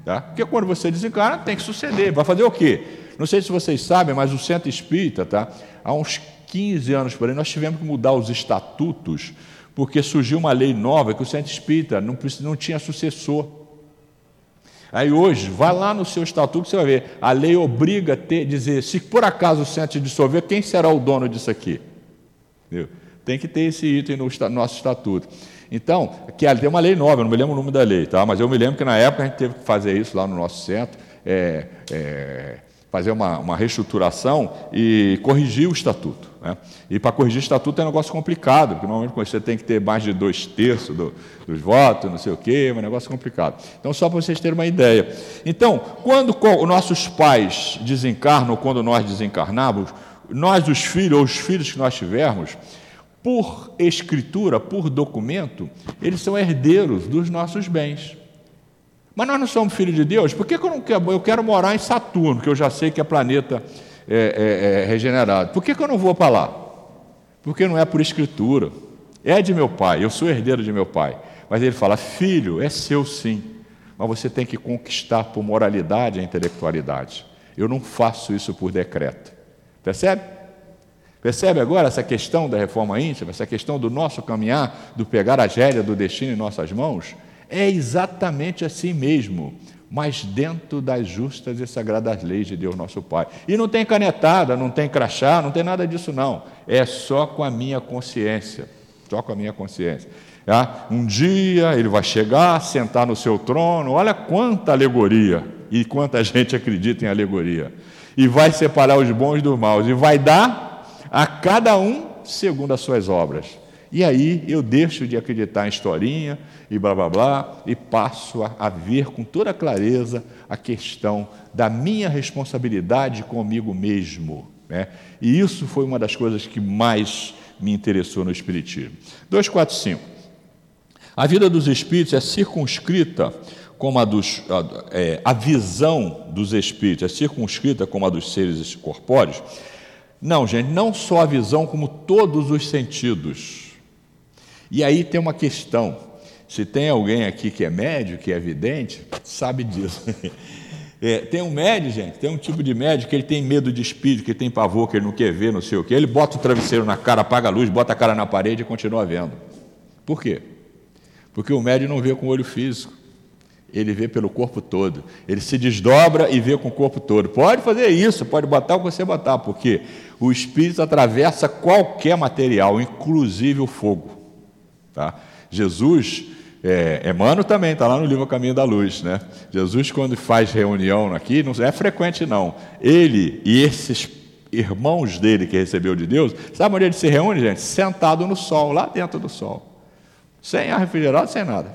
Tá? Porque quando você desencarna, tem que suceder. Vai fazer o quê? Não sei se vocês sabem, mas o centro espírita, tá? Há uns 15 anos por aí, nós tivemos que mudar os estatutos, porque surgiu uma lei nova que o centro espírita não, não tinha sucessor. Aí hoje, vai lá no seu estatuto, você vai ver, a lei obriga a ter, dizer, se por acaso o centro dissolver, quem será o dono disso aqui? Entendeu? Tem que ter esse item no nosso estatuto. Então, que tem uma lei nova, eu não me lembro o nome da lei, tá? mas eu me lembro que na época a gente teve que fazer isso lá no nosso centro. É, é, fazer uma, uma reestruturação e corrigir o estatuto. Né? E para corrigir o estatuto é um negócio complicado, porque normalmente você tem que ter mais de dois terços do, dos votos, não sei o quê, é um negócio complicado. Então, só para vocês terem uma ideia. Então, quando os nossos pais desencarnam, quando nós desencarnamos, nós, os filhos, ou os filhos que nós tivermos, por escritura, por documento, eles são herdeiros dos nossos bens. Mas nós não somos filhos de Deus, por que, eu não quero? Eu quero morar em Saturno, que eu já sei que é planeta é, é, é regenerado. Por que, que eu não vou para lá? Porque não é por escritura. É de meu pai, eu sou herdeiro de meu pai. Mas ele fala: filho, é seu sim, mas você tem que conquistar por moralidade a intelectualidade. Eu não faço isso por decreto. Percebe? Percebe agora essa questão da reforma íntima, essa questão do nosso caminhar, do pegar a gélia do destino em nossas mãos? É exatamente assim mesmo, mas dentro das justas e sagradas leis de Deus nosso Pai. E não tem canetada, não tem crachá, não tem nada disso não. É só com a minha consciência, só com a minha consciência. Ah, um dia ele vai chegar, sentar no seu trono, olha quanta alegoria e quanta gente acredita em alegoria. E vai separar os bons dos maus e vai dar a cada um segundo as suas obras. E aí eu deixo de acreditar em historinha e blá blá blá e passo a, a ver com toda clareza a questão da minha responsabilidade comigo mesmo. Né? E isso foi uma das coisas que mais me interessou no Espiritismo. 245. A vida dos espíritos é circunscrita como a dos. A, é, a visão dos espíritos é circunscrita como a dos seres corpóreos. Não, gente, não só a visão, como todos os sentidos. E aí tem uma questão. Se tem alguém aqui que é médio, que é evidente, sabe disso. É, tem um médio, gente, tem um tipo de médio que ele tem medo de espírito, que tem pavor, que ele não quer ver, não sei o quê. Ele bota o travesseiro na cara, apaga a luz, bota a cara na parede e continua vendo. Por quê? Porque o médio não vê com o olho físico, ele vê pelo corpo todo. Ele se desdobra e vê com o corpo todo. Pode fazer isso, pode botar o que você botar, porque o espírito atravessa qualquer material, inclusive o fogo. Tá? Jesus, é, Emmanuel também está lá no livro Caminho da Luz. Né? Jesus, quando faz reunião aqui, não é frequente não. Ele e esses irmãos dele que recebeu de Deus, sabe onde ele se reúne, gente? Sentado no sol, lá dentro do sol. Sem ar refrigerado, sem nada.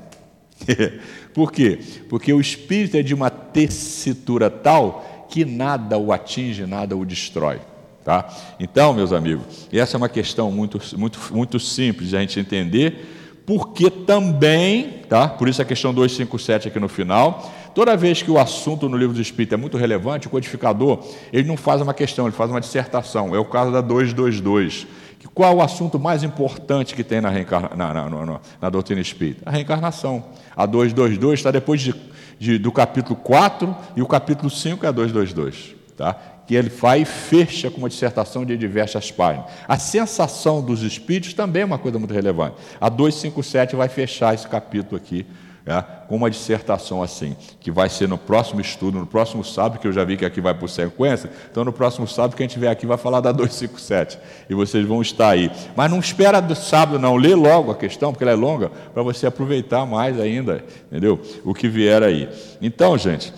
Por quê? Porque o espírito é de uma tessitura tal que nada o atinge, nada o destrói. Tá? Então, meus amigos, essa é uma questão muito, muito, muito simples de a gente entender, porque também, tá? por isso a questão 257 aqui no final, toda vez que o assunto no livro do Espírito é muito relevante, o codificador ele não faz uma questão, ele faz uma dissertação. É o caso da 222, qual é o assunto mais importante que tem na, reencarna, na, na, na, na doutrina espírita? A reencarnação. A 222 está depois de, de, do capítulo 4 e o capítulo 5 é a 222. Tá? Que ele vai e fecha com uma dissertação de diversas páginas. A sensação dos espíritos também é uma coisa muito relevante. A 257 vai fechar esse capítulo aqui é, com uma dissertação assim, que vai ser no próximo estudo, no próximo sábado, que eu já vi que aqui vai por sequência, então no próximo sábado, quem estiver aqui vai falar da 257, e vocês vão estar aí. Mas não espera do sábado, não, lê logo a questão, porque ela é longa, para você aproveitar mais ainda, entendeu? O que vier aí. Então, gente,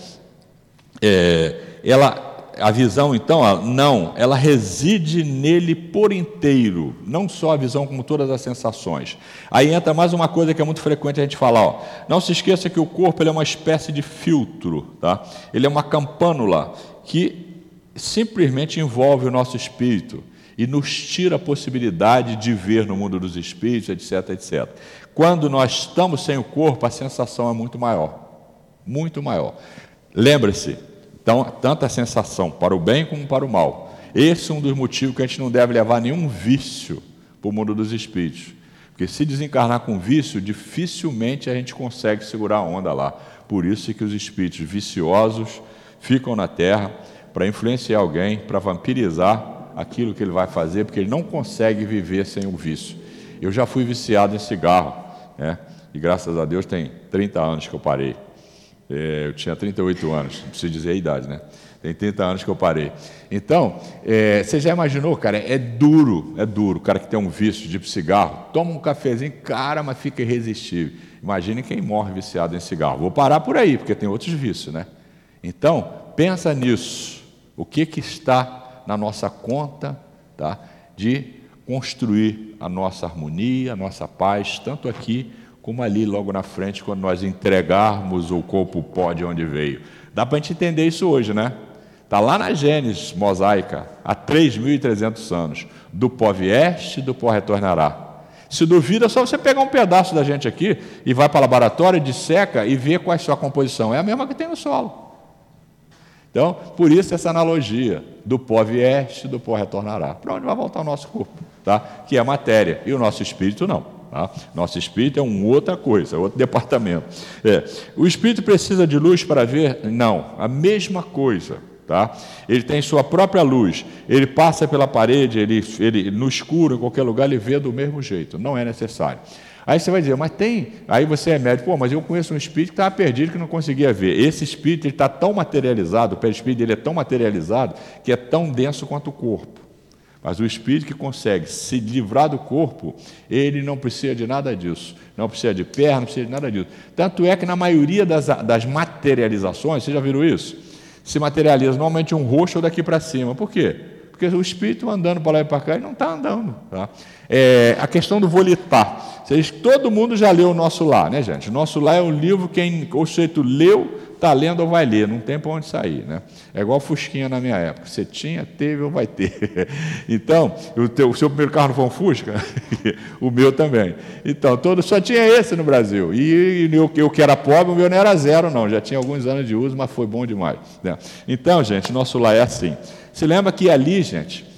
é, ela a visão, então, não, ela reside nele por inteiro, não só a visão, como todas as sensações. Aí entra mais uma coisa que é muito frequente a gente falar: ó, não se esqueça que o corpo é uma espécie de filtro, tá? ele é uma campânula que simplesmente envolve o nosso espírito e nos tira a possibilidade de ver no mundo dos espíritos, etc, etc. Quando nós estamos sem o corpo, a sensação é muito maior, muito maior. Lembre-se, então, tanta sensação para o bem como para o mal. Esse é um dos motivos que a gente não deve levar nenhum vício para o mundo dos espíritos. Porque se desencarnar com vício, dificilmente a gente consegue segurar a onda lá. Por isso é que os espíritos viciosos ficam na Terra para influenciar alguém, para vampirizar aquilo que ele vai fazer, porque ele não consegue viver sem o vício. Eu já fui viciado em cigarro, né? e graças a Deus tem 30 anos que eu parei. É, eu tinha 38 anos, não preciso dizer a idade, né? Tem 30 anos que eu parei. Então, é, você já imaginou, cara? É duro, é duro. O cara que tem um vício de cigarro, toma um cafezinho, cara, mas fica irresistível. Imagine quem morre viciado em cigarro. Vou parar por aí, porque tem outros vícios, né? Então, pensa nisso. O que, que está na nossa conta tá, de construir a nossa harmonia, a nossa paz, tanto aqui como ali logo na frente, quando nós entregarmos o corpo pó de onde veio. Dá para a gente entender isso hoje, né? Está lá na Gênesis mosaica, há 3.300 anos. Do pó vieste, do pó retornará. Se duvida, é só você pegar um pedaço da gente aqui e vai para o laboratório, disseca e vê qual é a sua composição. É a mesma que tem no solo. Então, por isso essa analogia do pó vieste, do pó retornará. Para onde vai voltar o nosso corpo? Tá? Que é matéria, e o nosso espírito não. Tá? Nosso espírito é uma outra coisa, outro departamento. É. O espírito precisa de luz para ver? Não, a mesma coisa. Tá? Ele tem sua própria luz, ele passa pela parede, ele, ele no escuro, em qualquer lugar, ele vê do mesmo jeito, não é necessário. Aí você vai dizer, mas tem. Aí você é médico, pô, mas eu conheço um espírito que estava perdido que não conseguia ver. Esse espírito está tão materializado, o perispírito dele é tão materializado que é tão denso quanto o corpo. Mas o espírito que consegue se livrar do corpo, ele não precisa de nada disso. Não precisa de perna, não precisa de nada disso. Tanto é que na maioria das, das materializações, vocês já viram isso? Se materializa normalmente um roxo daqui para cima. Por quê? Porque o espírito andando para lá e para cá, ele não está andando. Tá? É, a questão do volitar. Vocês, todo mundo já leu o nosso lá, né, gente? O nosso lá é o livro que o sujeito leu está lendo ou vai ler, não tem para onde sair. Né? É igual Fusquinha na minha época. Você tinha, teve ou vai ter. Então, o, teu, o seu primeiro carro não foi um Fusca? o meu também. Então, todo, só tinha esse no Brasil. E, e eu, eu que era pobre, o meu não era zero, não. Já tinha alguns anos de uso, mas foi bom demais. Né? Então, gente, nosso lá é assim. Se lembra que ali, gente,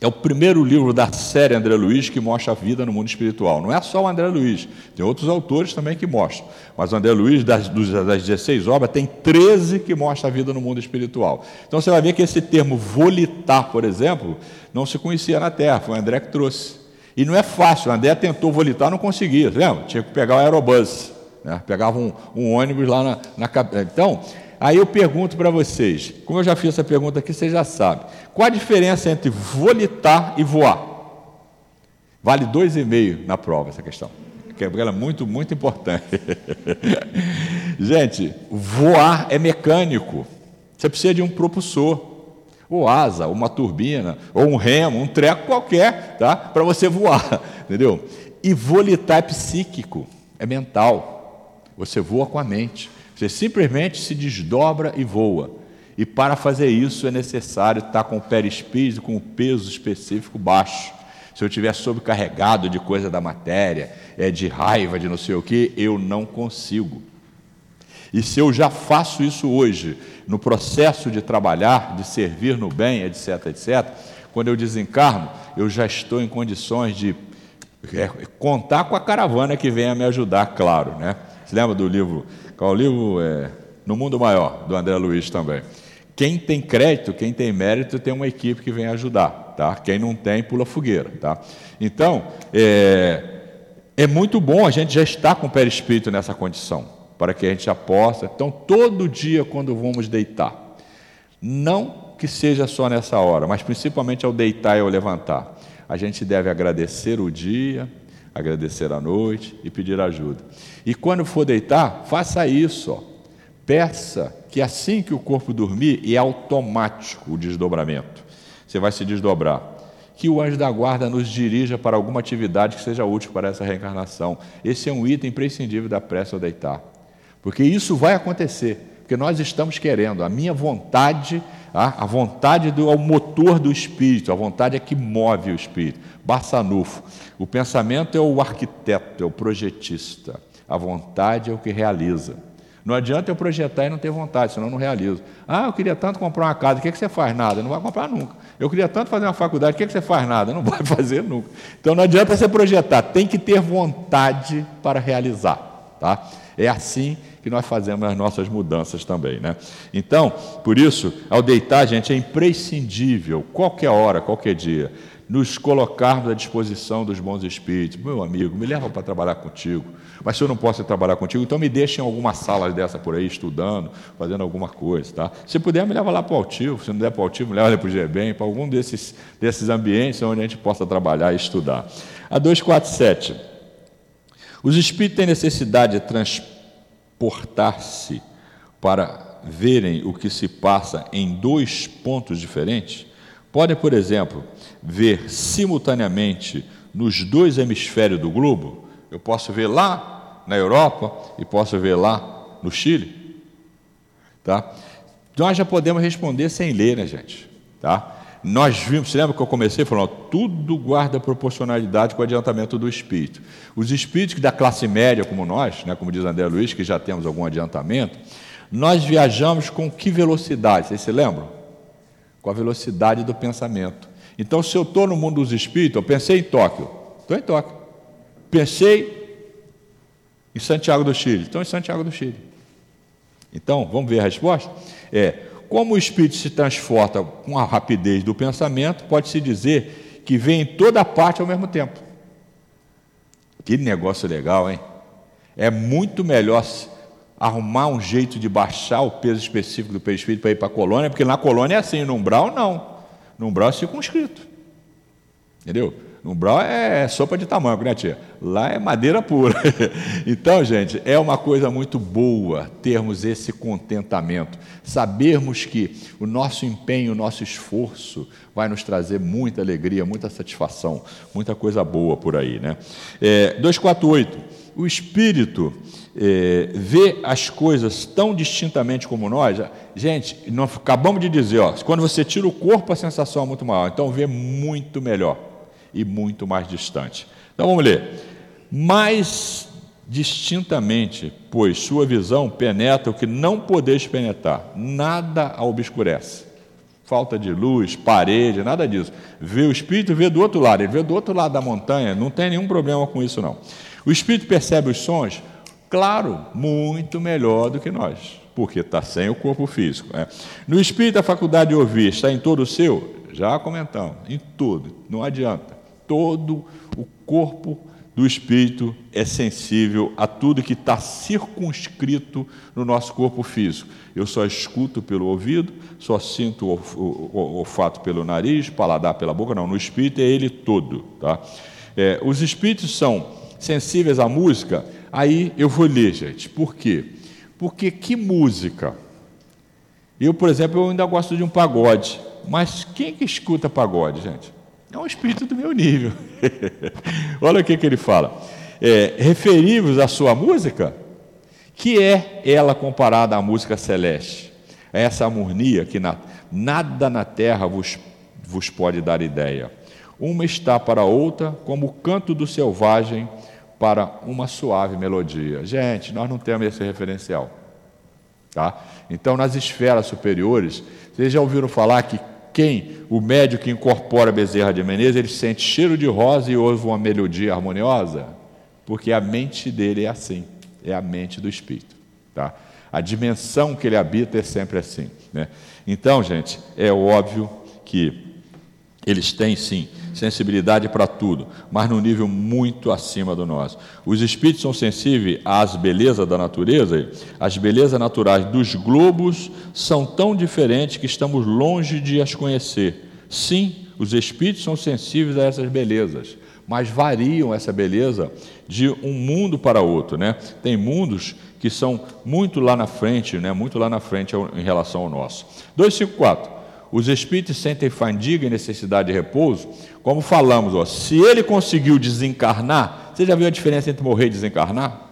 é o primeiro livro da série André Luiz que mostra a vida no mundo espiritual. Não é só o André Luiz, tem outros autores também que mostram. Mas o André Luiz, das, das 16 obras, tem 13 que mostram a vida no mundo espiritual. Então você vai ver que esse termo volitar, por exemplo, não se conhecia na Terra, foi o André que trouxe. E não é fácil, o André tentou volitar, não conseguia, lembra? Tinha que pegar o aerobus, né? pegava um, um ônibus lá na, na. Então, Aí eu pergunto para vocês, como eu já fiz essa pergunta aqui, vocês já sabem. Qual a diferença entre volitar e voar? Vale dois e meio na prova essa questão. Que ela é muito, muito importante. Gente, voar é mecânico. Você precisa de um propulsor ou asa, ou uma turbina, ou um remo, um treco qualquer, tá? Para você voar, entendeu? E volitar é psíquico, é mental. Você voa com a mente. Você simplesmente se desdobra e voa. E para fazer isso é necessário estar com o perispírito com o peso específico baixo. Se eu estiver sobrecarregado de coisa da matéria, é de raiva, de não sei o que, eu não consigo. E se eu já faço isso hoje, no processo de trabalhar, de servir no bem, etc, etc, Quando eu desencarno, eu já estou em condições de é, contar com a caravana que vem a me ajudar, claro. Né? Você lembra do livro? Qual o livro? É, no Mundo Maior, do André Luiz também. Quem tem crédito, quem tem mérito, tem uma equipe que vem ajudar. Tá? Quem não tem, pula fogueira. Tá? Então, é, é muito bom a gente já estar com o perispírito nessa condição, para que a gente já possa. Então, todo dia, quando vamos deitar, não que seja só nessa hora, mas principalmente ao deitar e ao levantar, a gente deve agradecer o dia, agradecer a noite e pedir ajuda. E quando for deitar, faça isso. Ó. Peça que assim que o corpo dormir, é automático o desdobramento. Você vai se desdobrar. Que o anjo da guarda nos dirija para alguma atividade que seja útil para essa reencarnação. Esse é um item imprescindível da prece ao deitar. Porque isso vai acontecer, porque nós estamos querendo. A minha vontade, a vontade do, é o motor do espírito, a vontade é que move o espírito. Barçanufo. O pensamento é o arquiteto, é o projetista. A vontade é o que realiza. Não adianta eu projetar e não ter vontade, senão eu não realizo. Ah, eu queria tanto comprar uma casa, o que, é que você faz? Nada, não vai comprar nunca. Eu queria tanto fazer uma faculdade, o que, é que você faz? Nada, não vai fazer nunca. Então não adianta você projetar, tem que ter vontade para realizar. Tá? É assim que nós fazemos as nossas mudanças também. Né? Então, por isso, ao deitar, gente, é imprescindível, qualquer hora, qualquer dia, nos colocarmos à disposição dos bons espíritos. Meu amigo, me leva para trabalhar contigo. Mas se eu não posso trabalhar contigo, então me deixe em alguma sala dessa por aí, estudando, fazendo alguma coisa. Tá? Se puder, me leva lá para o Altivo. Se não der para o Altivo, me leva para o GBEM, para algum desses, desses ambientes onde a gente possa trabalhar e estudar. A 247. Os espíritos têm necessidade de transportar-se para verem o que se passa em dois pontos diferentes? Podem, por exemplo, ver simultaneamente nos dois hemisférios do globo, eu posso ver lá na Europa e posso ver lá no Chile. Tá? Nós já podemos responder sem ler, né, gente? Tá? Nós vimos, você lembra que eu comecei falando, tudo guarda proporcionalidade com o adiantamento do espírito. Os espíritos da classe média, como nós, né, como diz André Luiz, que já temos algum adiantamento, nós viajamos com que velocidade? Vocês se lembram? Com a velocidade do pensamento. Então, se eu estou no mundo dos espíritos, eu pensei em Tóquio, estou em Tóquio. Pensei em Santiago do Chile, estou em Santiago do Chile. Então, vamos ver a resposta? É, como o espírito se transporta com a rapidez do pensamento, pode-se dizer que vem em toda parte ao mesmo tempo. Que negócio legal, hein? É muito melhor arrumar um jeito de baixar o peso específico do perispírito para ir para a colônia, porque na colônia é assim, no umbral não. No umbral é circunscrito. Entendeu? Umbral é sopa de tamanco, né, tia? Lá é madeira pura. então, gente, é uma coisa muito boa termos esse contentamento, sabermos que o nosso empenho, o nosso esforço vai nos trazer muita alegria, muita satisfação, muita coisa boa por aí, né? É, 248. O espírito é, vê as coisas tão distintamente como nós, gente, nós acabamos de dizer, ó, quando você tira o corpo, a sensação é muito maior, então vê muito melhor e muito mais distante. Então vamos ler. Mais distintamente, pois sua visão penetra o que não podeis penetrar, nada a obscurece. Falta de luz, parede, nada disso. Vê o espírito, vê do outro lado, ele vê do outro lado da montanha, não tem nenhum problema com isso, não. O espírito percebe os sons, Claro, muito melhor do que nós, porque está sem o corpo físico. Né? No espírito, a faculdade de ouvir está em todo o seu? Já comentamos, em tudo, não adianta. Todo o corpo do espírito é sensível a tudo que está circunscrito no nosso corpo físico. Eu só escuto pelo ouvido, só sinto o, o, o olfato pelo nariz, paladar pela boca, não. No espírito é ele todo. Tá? É, os espíritos são sensíveis à música Aí eu vou ler, gente. Por quê? Porque que música? Eu, por exemplo, eu ainda gosto de um pagode. Mas quem que escuta pagode, gente? É um espírito do meu nível. Olha o que, que ele fala. É, Referimos à sua música, que é ela comparada à música celeste. É essa harmonia que na, nada na terra vos, vos pode dar ideia. Uma está para a outra como o canto do selvagem para uma suave melodia. Gente, nós não temos esse referencial. Tá? Então, nas esferas superiores, vocês já ouviram falar que Quem, o médico que incorpora Bezerra de Menezes, ele sente cheiro de rosa e ouve uma melodia harmoniosa? Porque a mente dele é assim, é a mente do espírito. Tá? A dimensão que ele habita é sempre assim. Né? Então, gente, é óbvio que eles têm sim sensibilidade para tudo, mas num nível muito acima do nosso. Os espíritos são sensíveis às belezas da natureza, as belezas naturais dos globos são tão diferentes que estamos longe de as conhecer. Sim, os espíritos são sensíveis a essas belezas, mas variam essa beleza de um mundo para outro, né? Tem mundos que são muito lá na frente, né? Muito lá na frente em relação ao nosso. 254 os espíritos sentem fadiga e necessidade de repouso, como falamos, ó, se ele conseguiu desencarnar, você já viu a diferença entre morrer e desencarnar?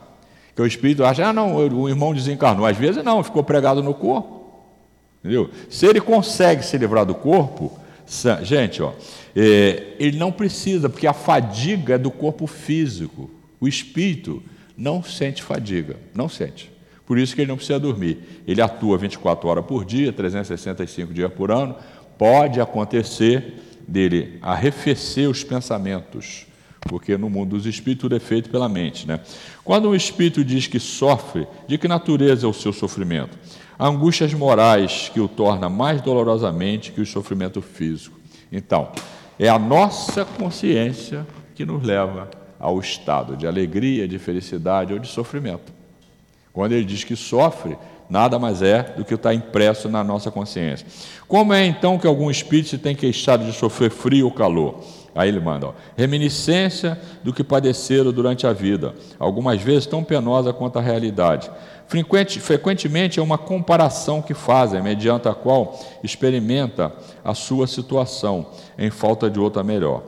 Que o espírito acha, ah, não, o irmão desencarnou. Às vezes não, ficou pregado no corpo. Entendeu? Se ele consegue se livrar do corpo, gente, ó, é, ele não precisa, porque a fadiga é do corpo físico. O espírito não sente fadiga, não sente. Por isso que ele não precisa dormir. Ele atua 24 horas por dia, 365 dias por ano. Pode acontecer dele arrefecer os pensamentos, porque no mundo dos espíritos tudo é feito pela mente. Né? Quando um espírito diz que sofre, de que natureza é o seu sofrimento? Angústias morais que o torna mais dolorosamente que o sofrimento físico. Então, é a nossa consciência que nos leva ao estado de alegria, de felicidade ou de sofrimento. Quando ele diz que sofre, nada mais é do que está impresso na nossa consciência. Como é então que algum espírito se tem queixado de sofrer frio ou calor? Aí ele manda, ó, reminiscência do que padeceram durante a vida, algumas vezes tão penosa quanto a realidade. Frequente, frequentemente é uma comparação que fazem, mediante a qual experimenta a sua situação, em falta de outra melhor.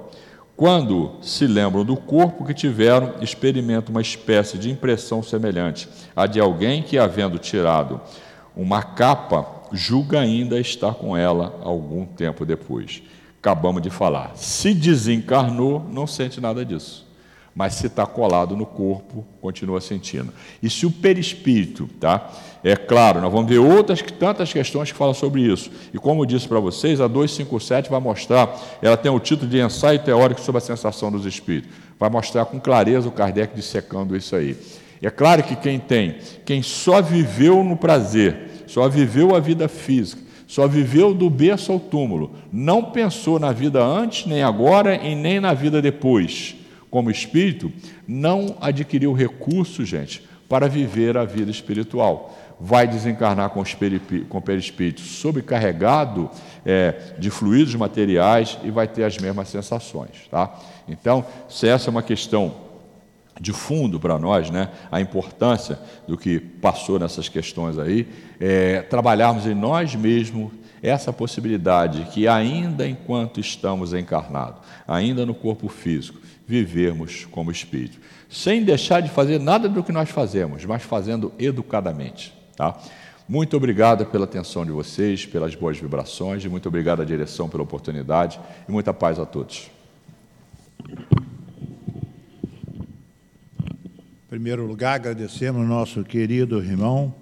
Quando se lembram do corpo que tiveram, experimentam uma espécie de impressão semelhante à de alguém que, havendo tirado uma capa, julga ainda estar com ela algum tempo depois. Acabamos de falar. Se desencarnou, não sente nada disso mas se está colado no corpo, continua sentindo. E se o perispírito, tá? É claro, nós vamos ver outras tantas questões que falam sobre isso. E como eu disse para vocês, a 257 vai mostrar, ela tem o título de ensaio teórico sobre a sensação dos espíritos. Vai mostrar com clareza o Kardec dissecando isso aí. É claro que quem tem, quem só viveu no prazer, só viveu a vida física, só viveu do berço ao túmulo, não pensou na vida antes, nem agora e nem na vida depois como espírito, não adquiriu recurso, gente, para viver a vida espiritual. Vai desencarnar com o perispírito sobrecarregado é, de fluidos materiais e vai ter as mesmas sensações. Tá? Então, se essa é uma questão de fundo para nós, né, a importância do que passou nessas questões aí, é, trabalharmos em nós mesmos essa possibilidade que ainda enquanto estamos encarnados, ainda no corpo físico, vivermos como espírito, sem deixar de fazer nada do que nós fazemos, mas fazendo educadamente, tá? Muito obrigado pela atenção de vocês, pelas boas vibrações, muito obrigado à direção pela oportunidade e muita paz a todos. Em primeiro lugar, agradecemos nosso querido irmão,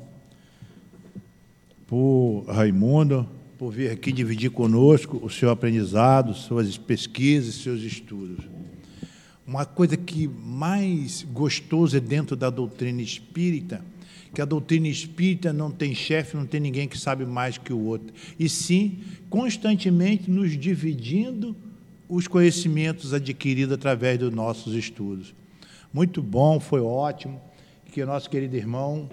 por Raimundo, por vir aqui dividir conosco o seu aprendizado, suas pesquisas, seus estudos uma coisa que mais gostoso é dentro da doutrina espírita, que a doutrina espírita não tem chefe, não tem ninguém que sabe mais que o outro, e sim constantemente nos dividindo os conhecimentos adquiridos através dos nossos estudos. Muito bom, foi ótimo, que o nosso querido irmão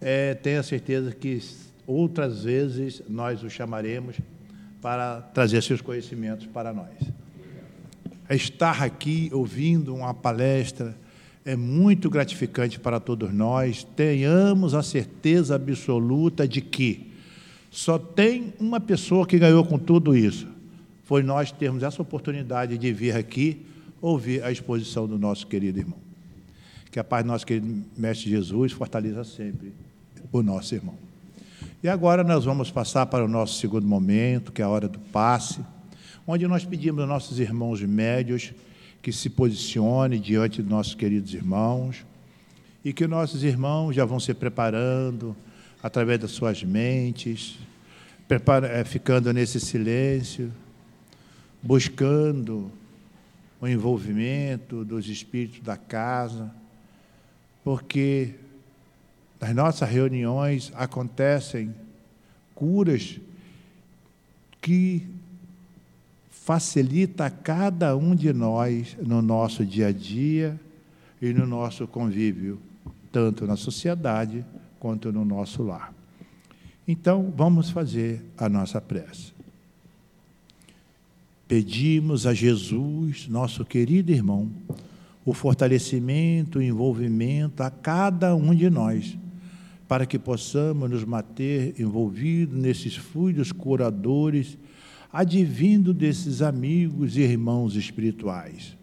é, tenha certeza que outras vezes nós o chamaremos para trazer seus conhecimentos para nós estar aqui ouvindo uma palestra é muito gratificante para todos nós. Tenhamos a certeza absoluta de que só tem uma pessoa que ganhou com tudo isso. Foi nós termos essa oportunidade de vir aqui ouvir a exposição do nosso querido irmão. Que a paz do nosso querido Mestre Jesus fortaleça sempre o nosso irmão. E agora nós vamos passar para o nosso segundo momento, que é a hora do passe onde nós pedimos aos nossos irmãos médios que se posicione diante de nossos queridos irmãos e que nossos irmãos já vão se preparando através das suas mentes prepara, é, ficando nesse silêncio, buscando o envolvimento dos espíritos da casa, porque nas nossas reuniões acontecem curas que facilita a cada um de nós no nosso dia a dia e no nosso convívio, tanto na sociedade quanto no nosso lar. Então, vamos fazer a nossa prece. Pedimos a Jesus, nosso querido irmão, o fortalecimento e envolvimento a cada um de nós, para que possamos nos manter envolvidos nesses fluidos curadores, advindo desses amigos e irmãos espirituais.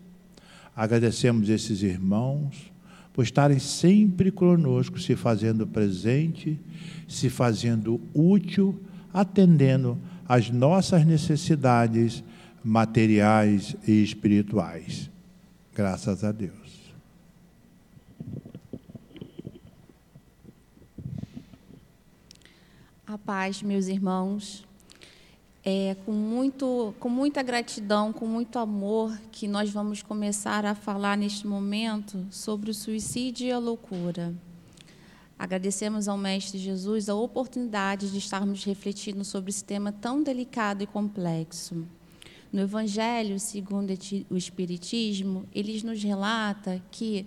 Agradecemos esses irmãos por estarem sempre conosco, se fazendo presente, se fazendo útil, atendendo às nossas necessidades materiais e espirituais. Graças a Deus. A paz, meus irmãos. É com, muito, com muita gratidão, com muito amor, que nós vamos começar a falar neste momento sobre o suicídio e a loucura. Agradecemos ao Mestre Jesus a oportunidade de estarmos refletindo sobre esse tema tão delicado e complexo. No Evangelho, segundo o Espiritismo, eles nos relata que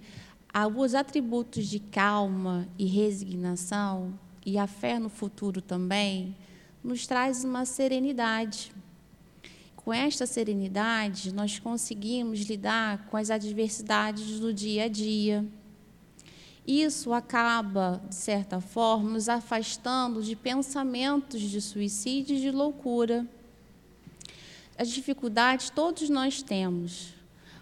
os atributos de calma e resignação e a fé no futuro também nos traz uma serenidade. Com esta serenidade, nós conseguimos lidar com as adversidades do dia a dia. Isso acaba, de certa forma, nos afastando de pensamentos de suicídio e de loucura as dificuldades todos nós temos,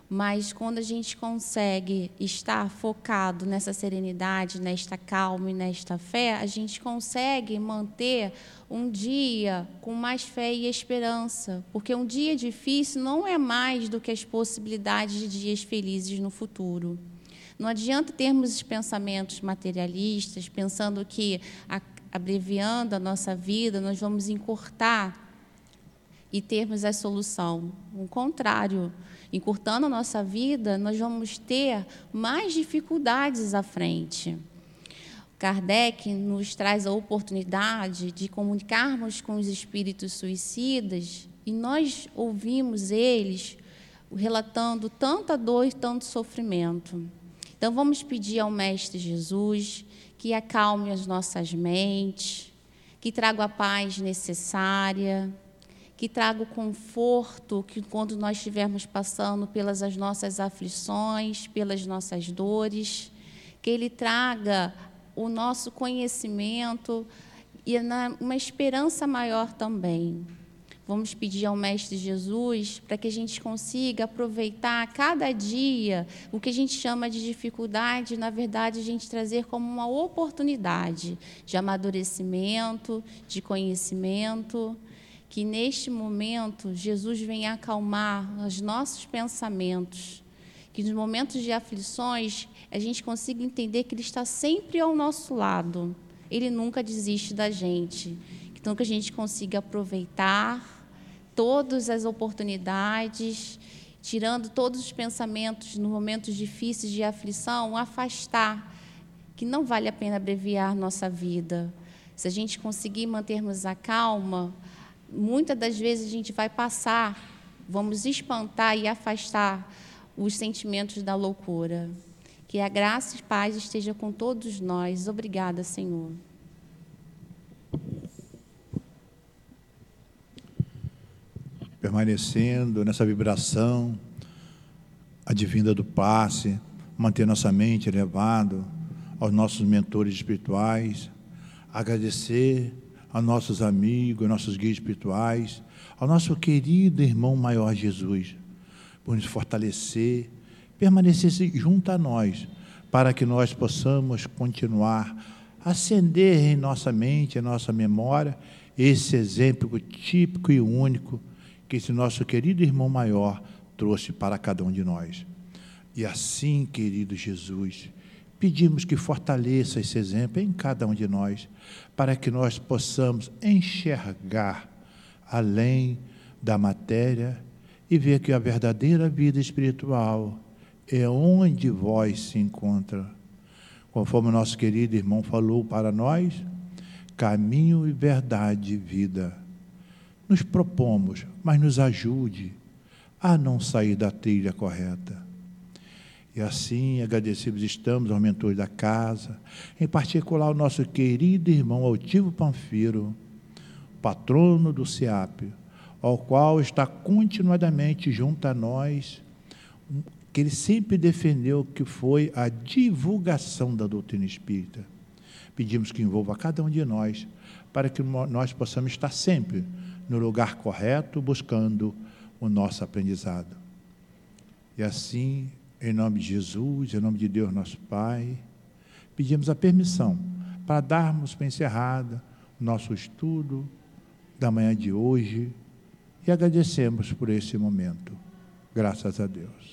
mas quando a gente consegue estar focado nessa serenidade, nesta calma e nesta fé, a gente consegue manter um dia com mais fé e esperança, porque um dia difícil não é mais do que as possibilidades de dias felizes no futuro. Não adianta termos pensamentos materialistas, pensando que, abreviando a nossa vida, nós vamos encurtar e termos a solução. O contrário, encurtando a nossa vida, nós vamos ter mais dificuldades à frente. Kardec nos traz a oportunidade de comunicarmos com os espíritos suicidas e nós ouvimos eles relatando tanta dor e tanto sofrimento. Então vamos pedir ao Mestre Jesus que acalme as nossas mentes, que traga a paz necessária, que traga o conforto que quando nós estivermos passando pelas as nossas aflições, pelas nossas dores, que Ele traga o nosso conhecimento e uma esperança maior também. Vamos pedir ao Mestre Jesus para que a gente consiga aproveitar cada dia o que a gente chama de dificuldade, na verdade, a gente trazer como uma oportunidade de amadurecimento, de conhecimento que neste momento Jesus venha acalmar os nossos pensamentos, que nos momentos de aflições a gente consiga entender que Ele está sempre ao nosso lado, Ele nunca desiste da gente. Então, que a gente consiga aproveitar todas as oportunidades, tirando todos os pensamentos nos momentos difíceis de aflição, afastar, que não vale a pena abreviar nossa vida. Se a gente conseguir mantermos a calma, muitas das vezes a gente vai passar, vamos espantar e afastar os sentimentos da loucura. Que a graça e paz esteja com todos nós. Obrigada, Senhor. Permanecendo nessa vibração advinda do passe, manter nossa mente elevada aos nossos mentores espirituais, agradecer a nossos amigos, nossos guias espirituais, ao nosso querido irmão maior Jesus, por nos fortalecer, permanecer junto a nós, para que nós possamos continuar a acender em nossa mente, em nossa memória, esse exemplo típico e único que esse nosso querido irmão maior trouxe para cada um de nós. E assim, querido Jesus, Pedimos que fortaleça esse exemplo em cada um de nós, para que nós possamos enxergar além da matéria e ver que a verdadeira vida espiritual é onde vós se encontra. Conforme o nosso querido irmão falou para nós, caminho e verdade e vida. Nos propomos, mas nos ajude a não sair da trilha correta. E assim, agradecidos estamos ao mentor da casa, em particular o nosso querido irmão Altivo Panfiro, patrono do SEAP, ao qual está continuadamente junto a nós, que ele sempre defendeu que foi a divulgação da doutrina espírita. Pedimos que envolva cada um de nós, para que nós possamos estar sempre no lugar correto, buscando o nosso aprendizado. E assim, em nome de Jesus, em nome de Deus, nosso Pai, pedimos a permissão para darmos para encerrada o nosso estudo da manhã de hoje e agradecemos por esse momento. Graças a Deus.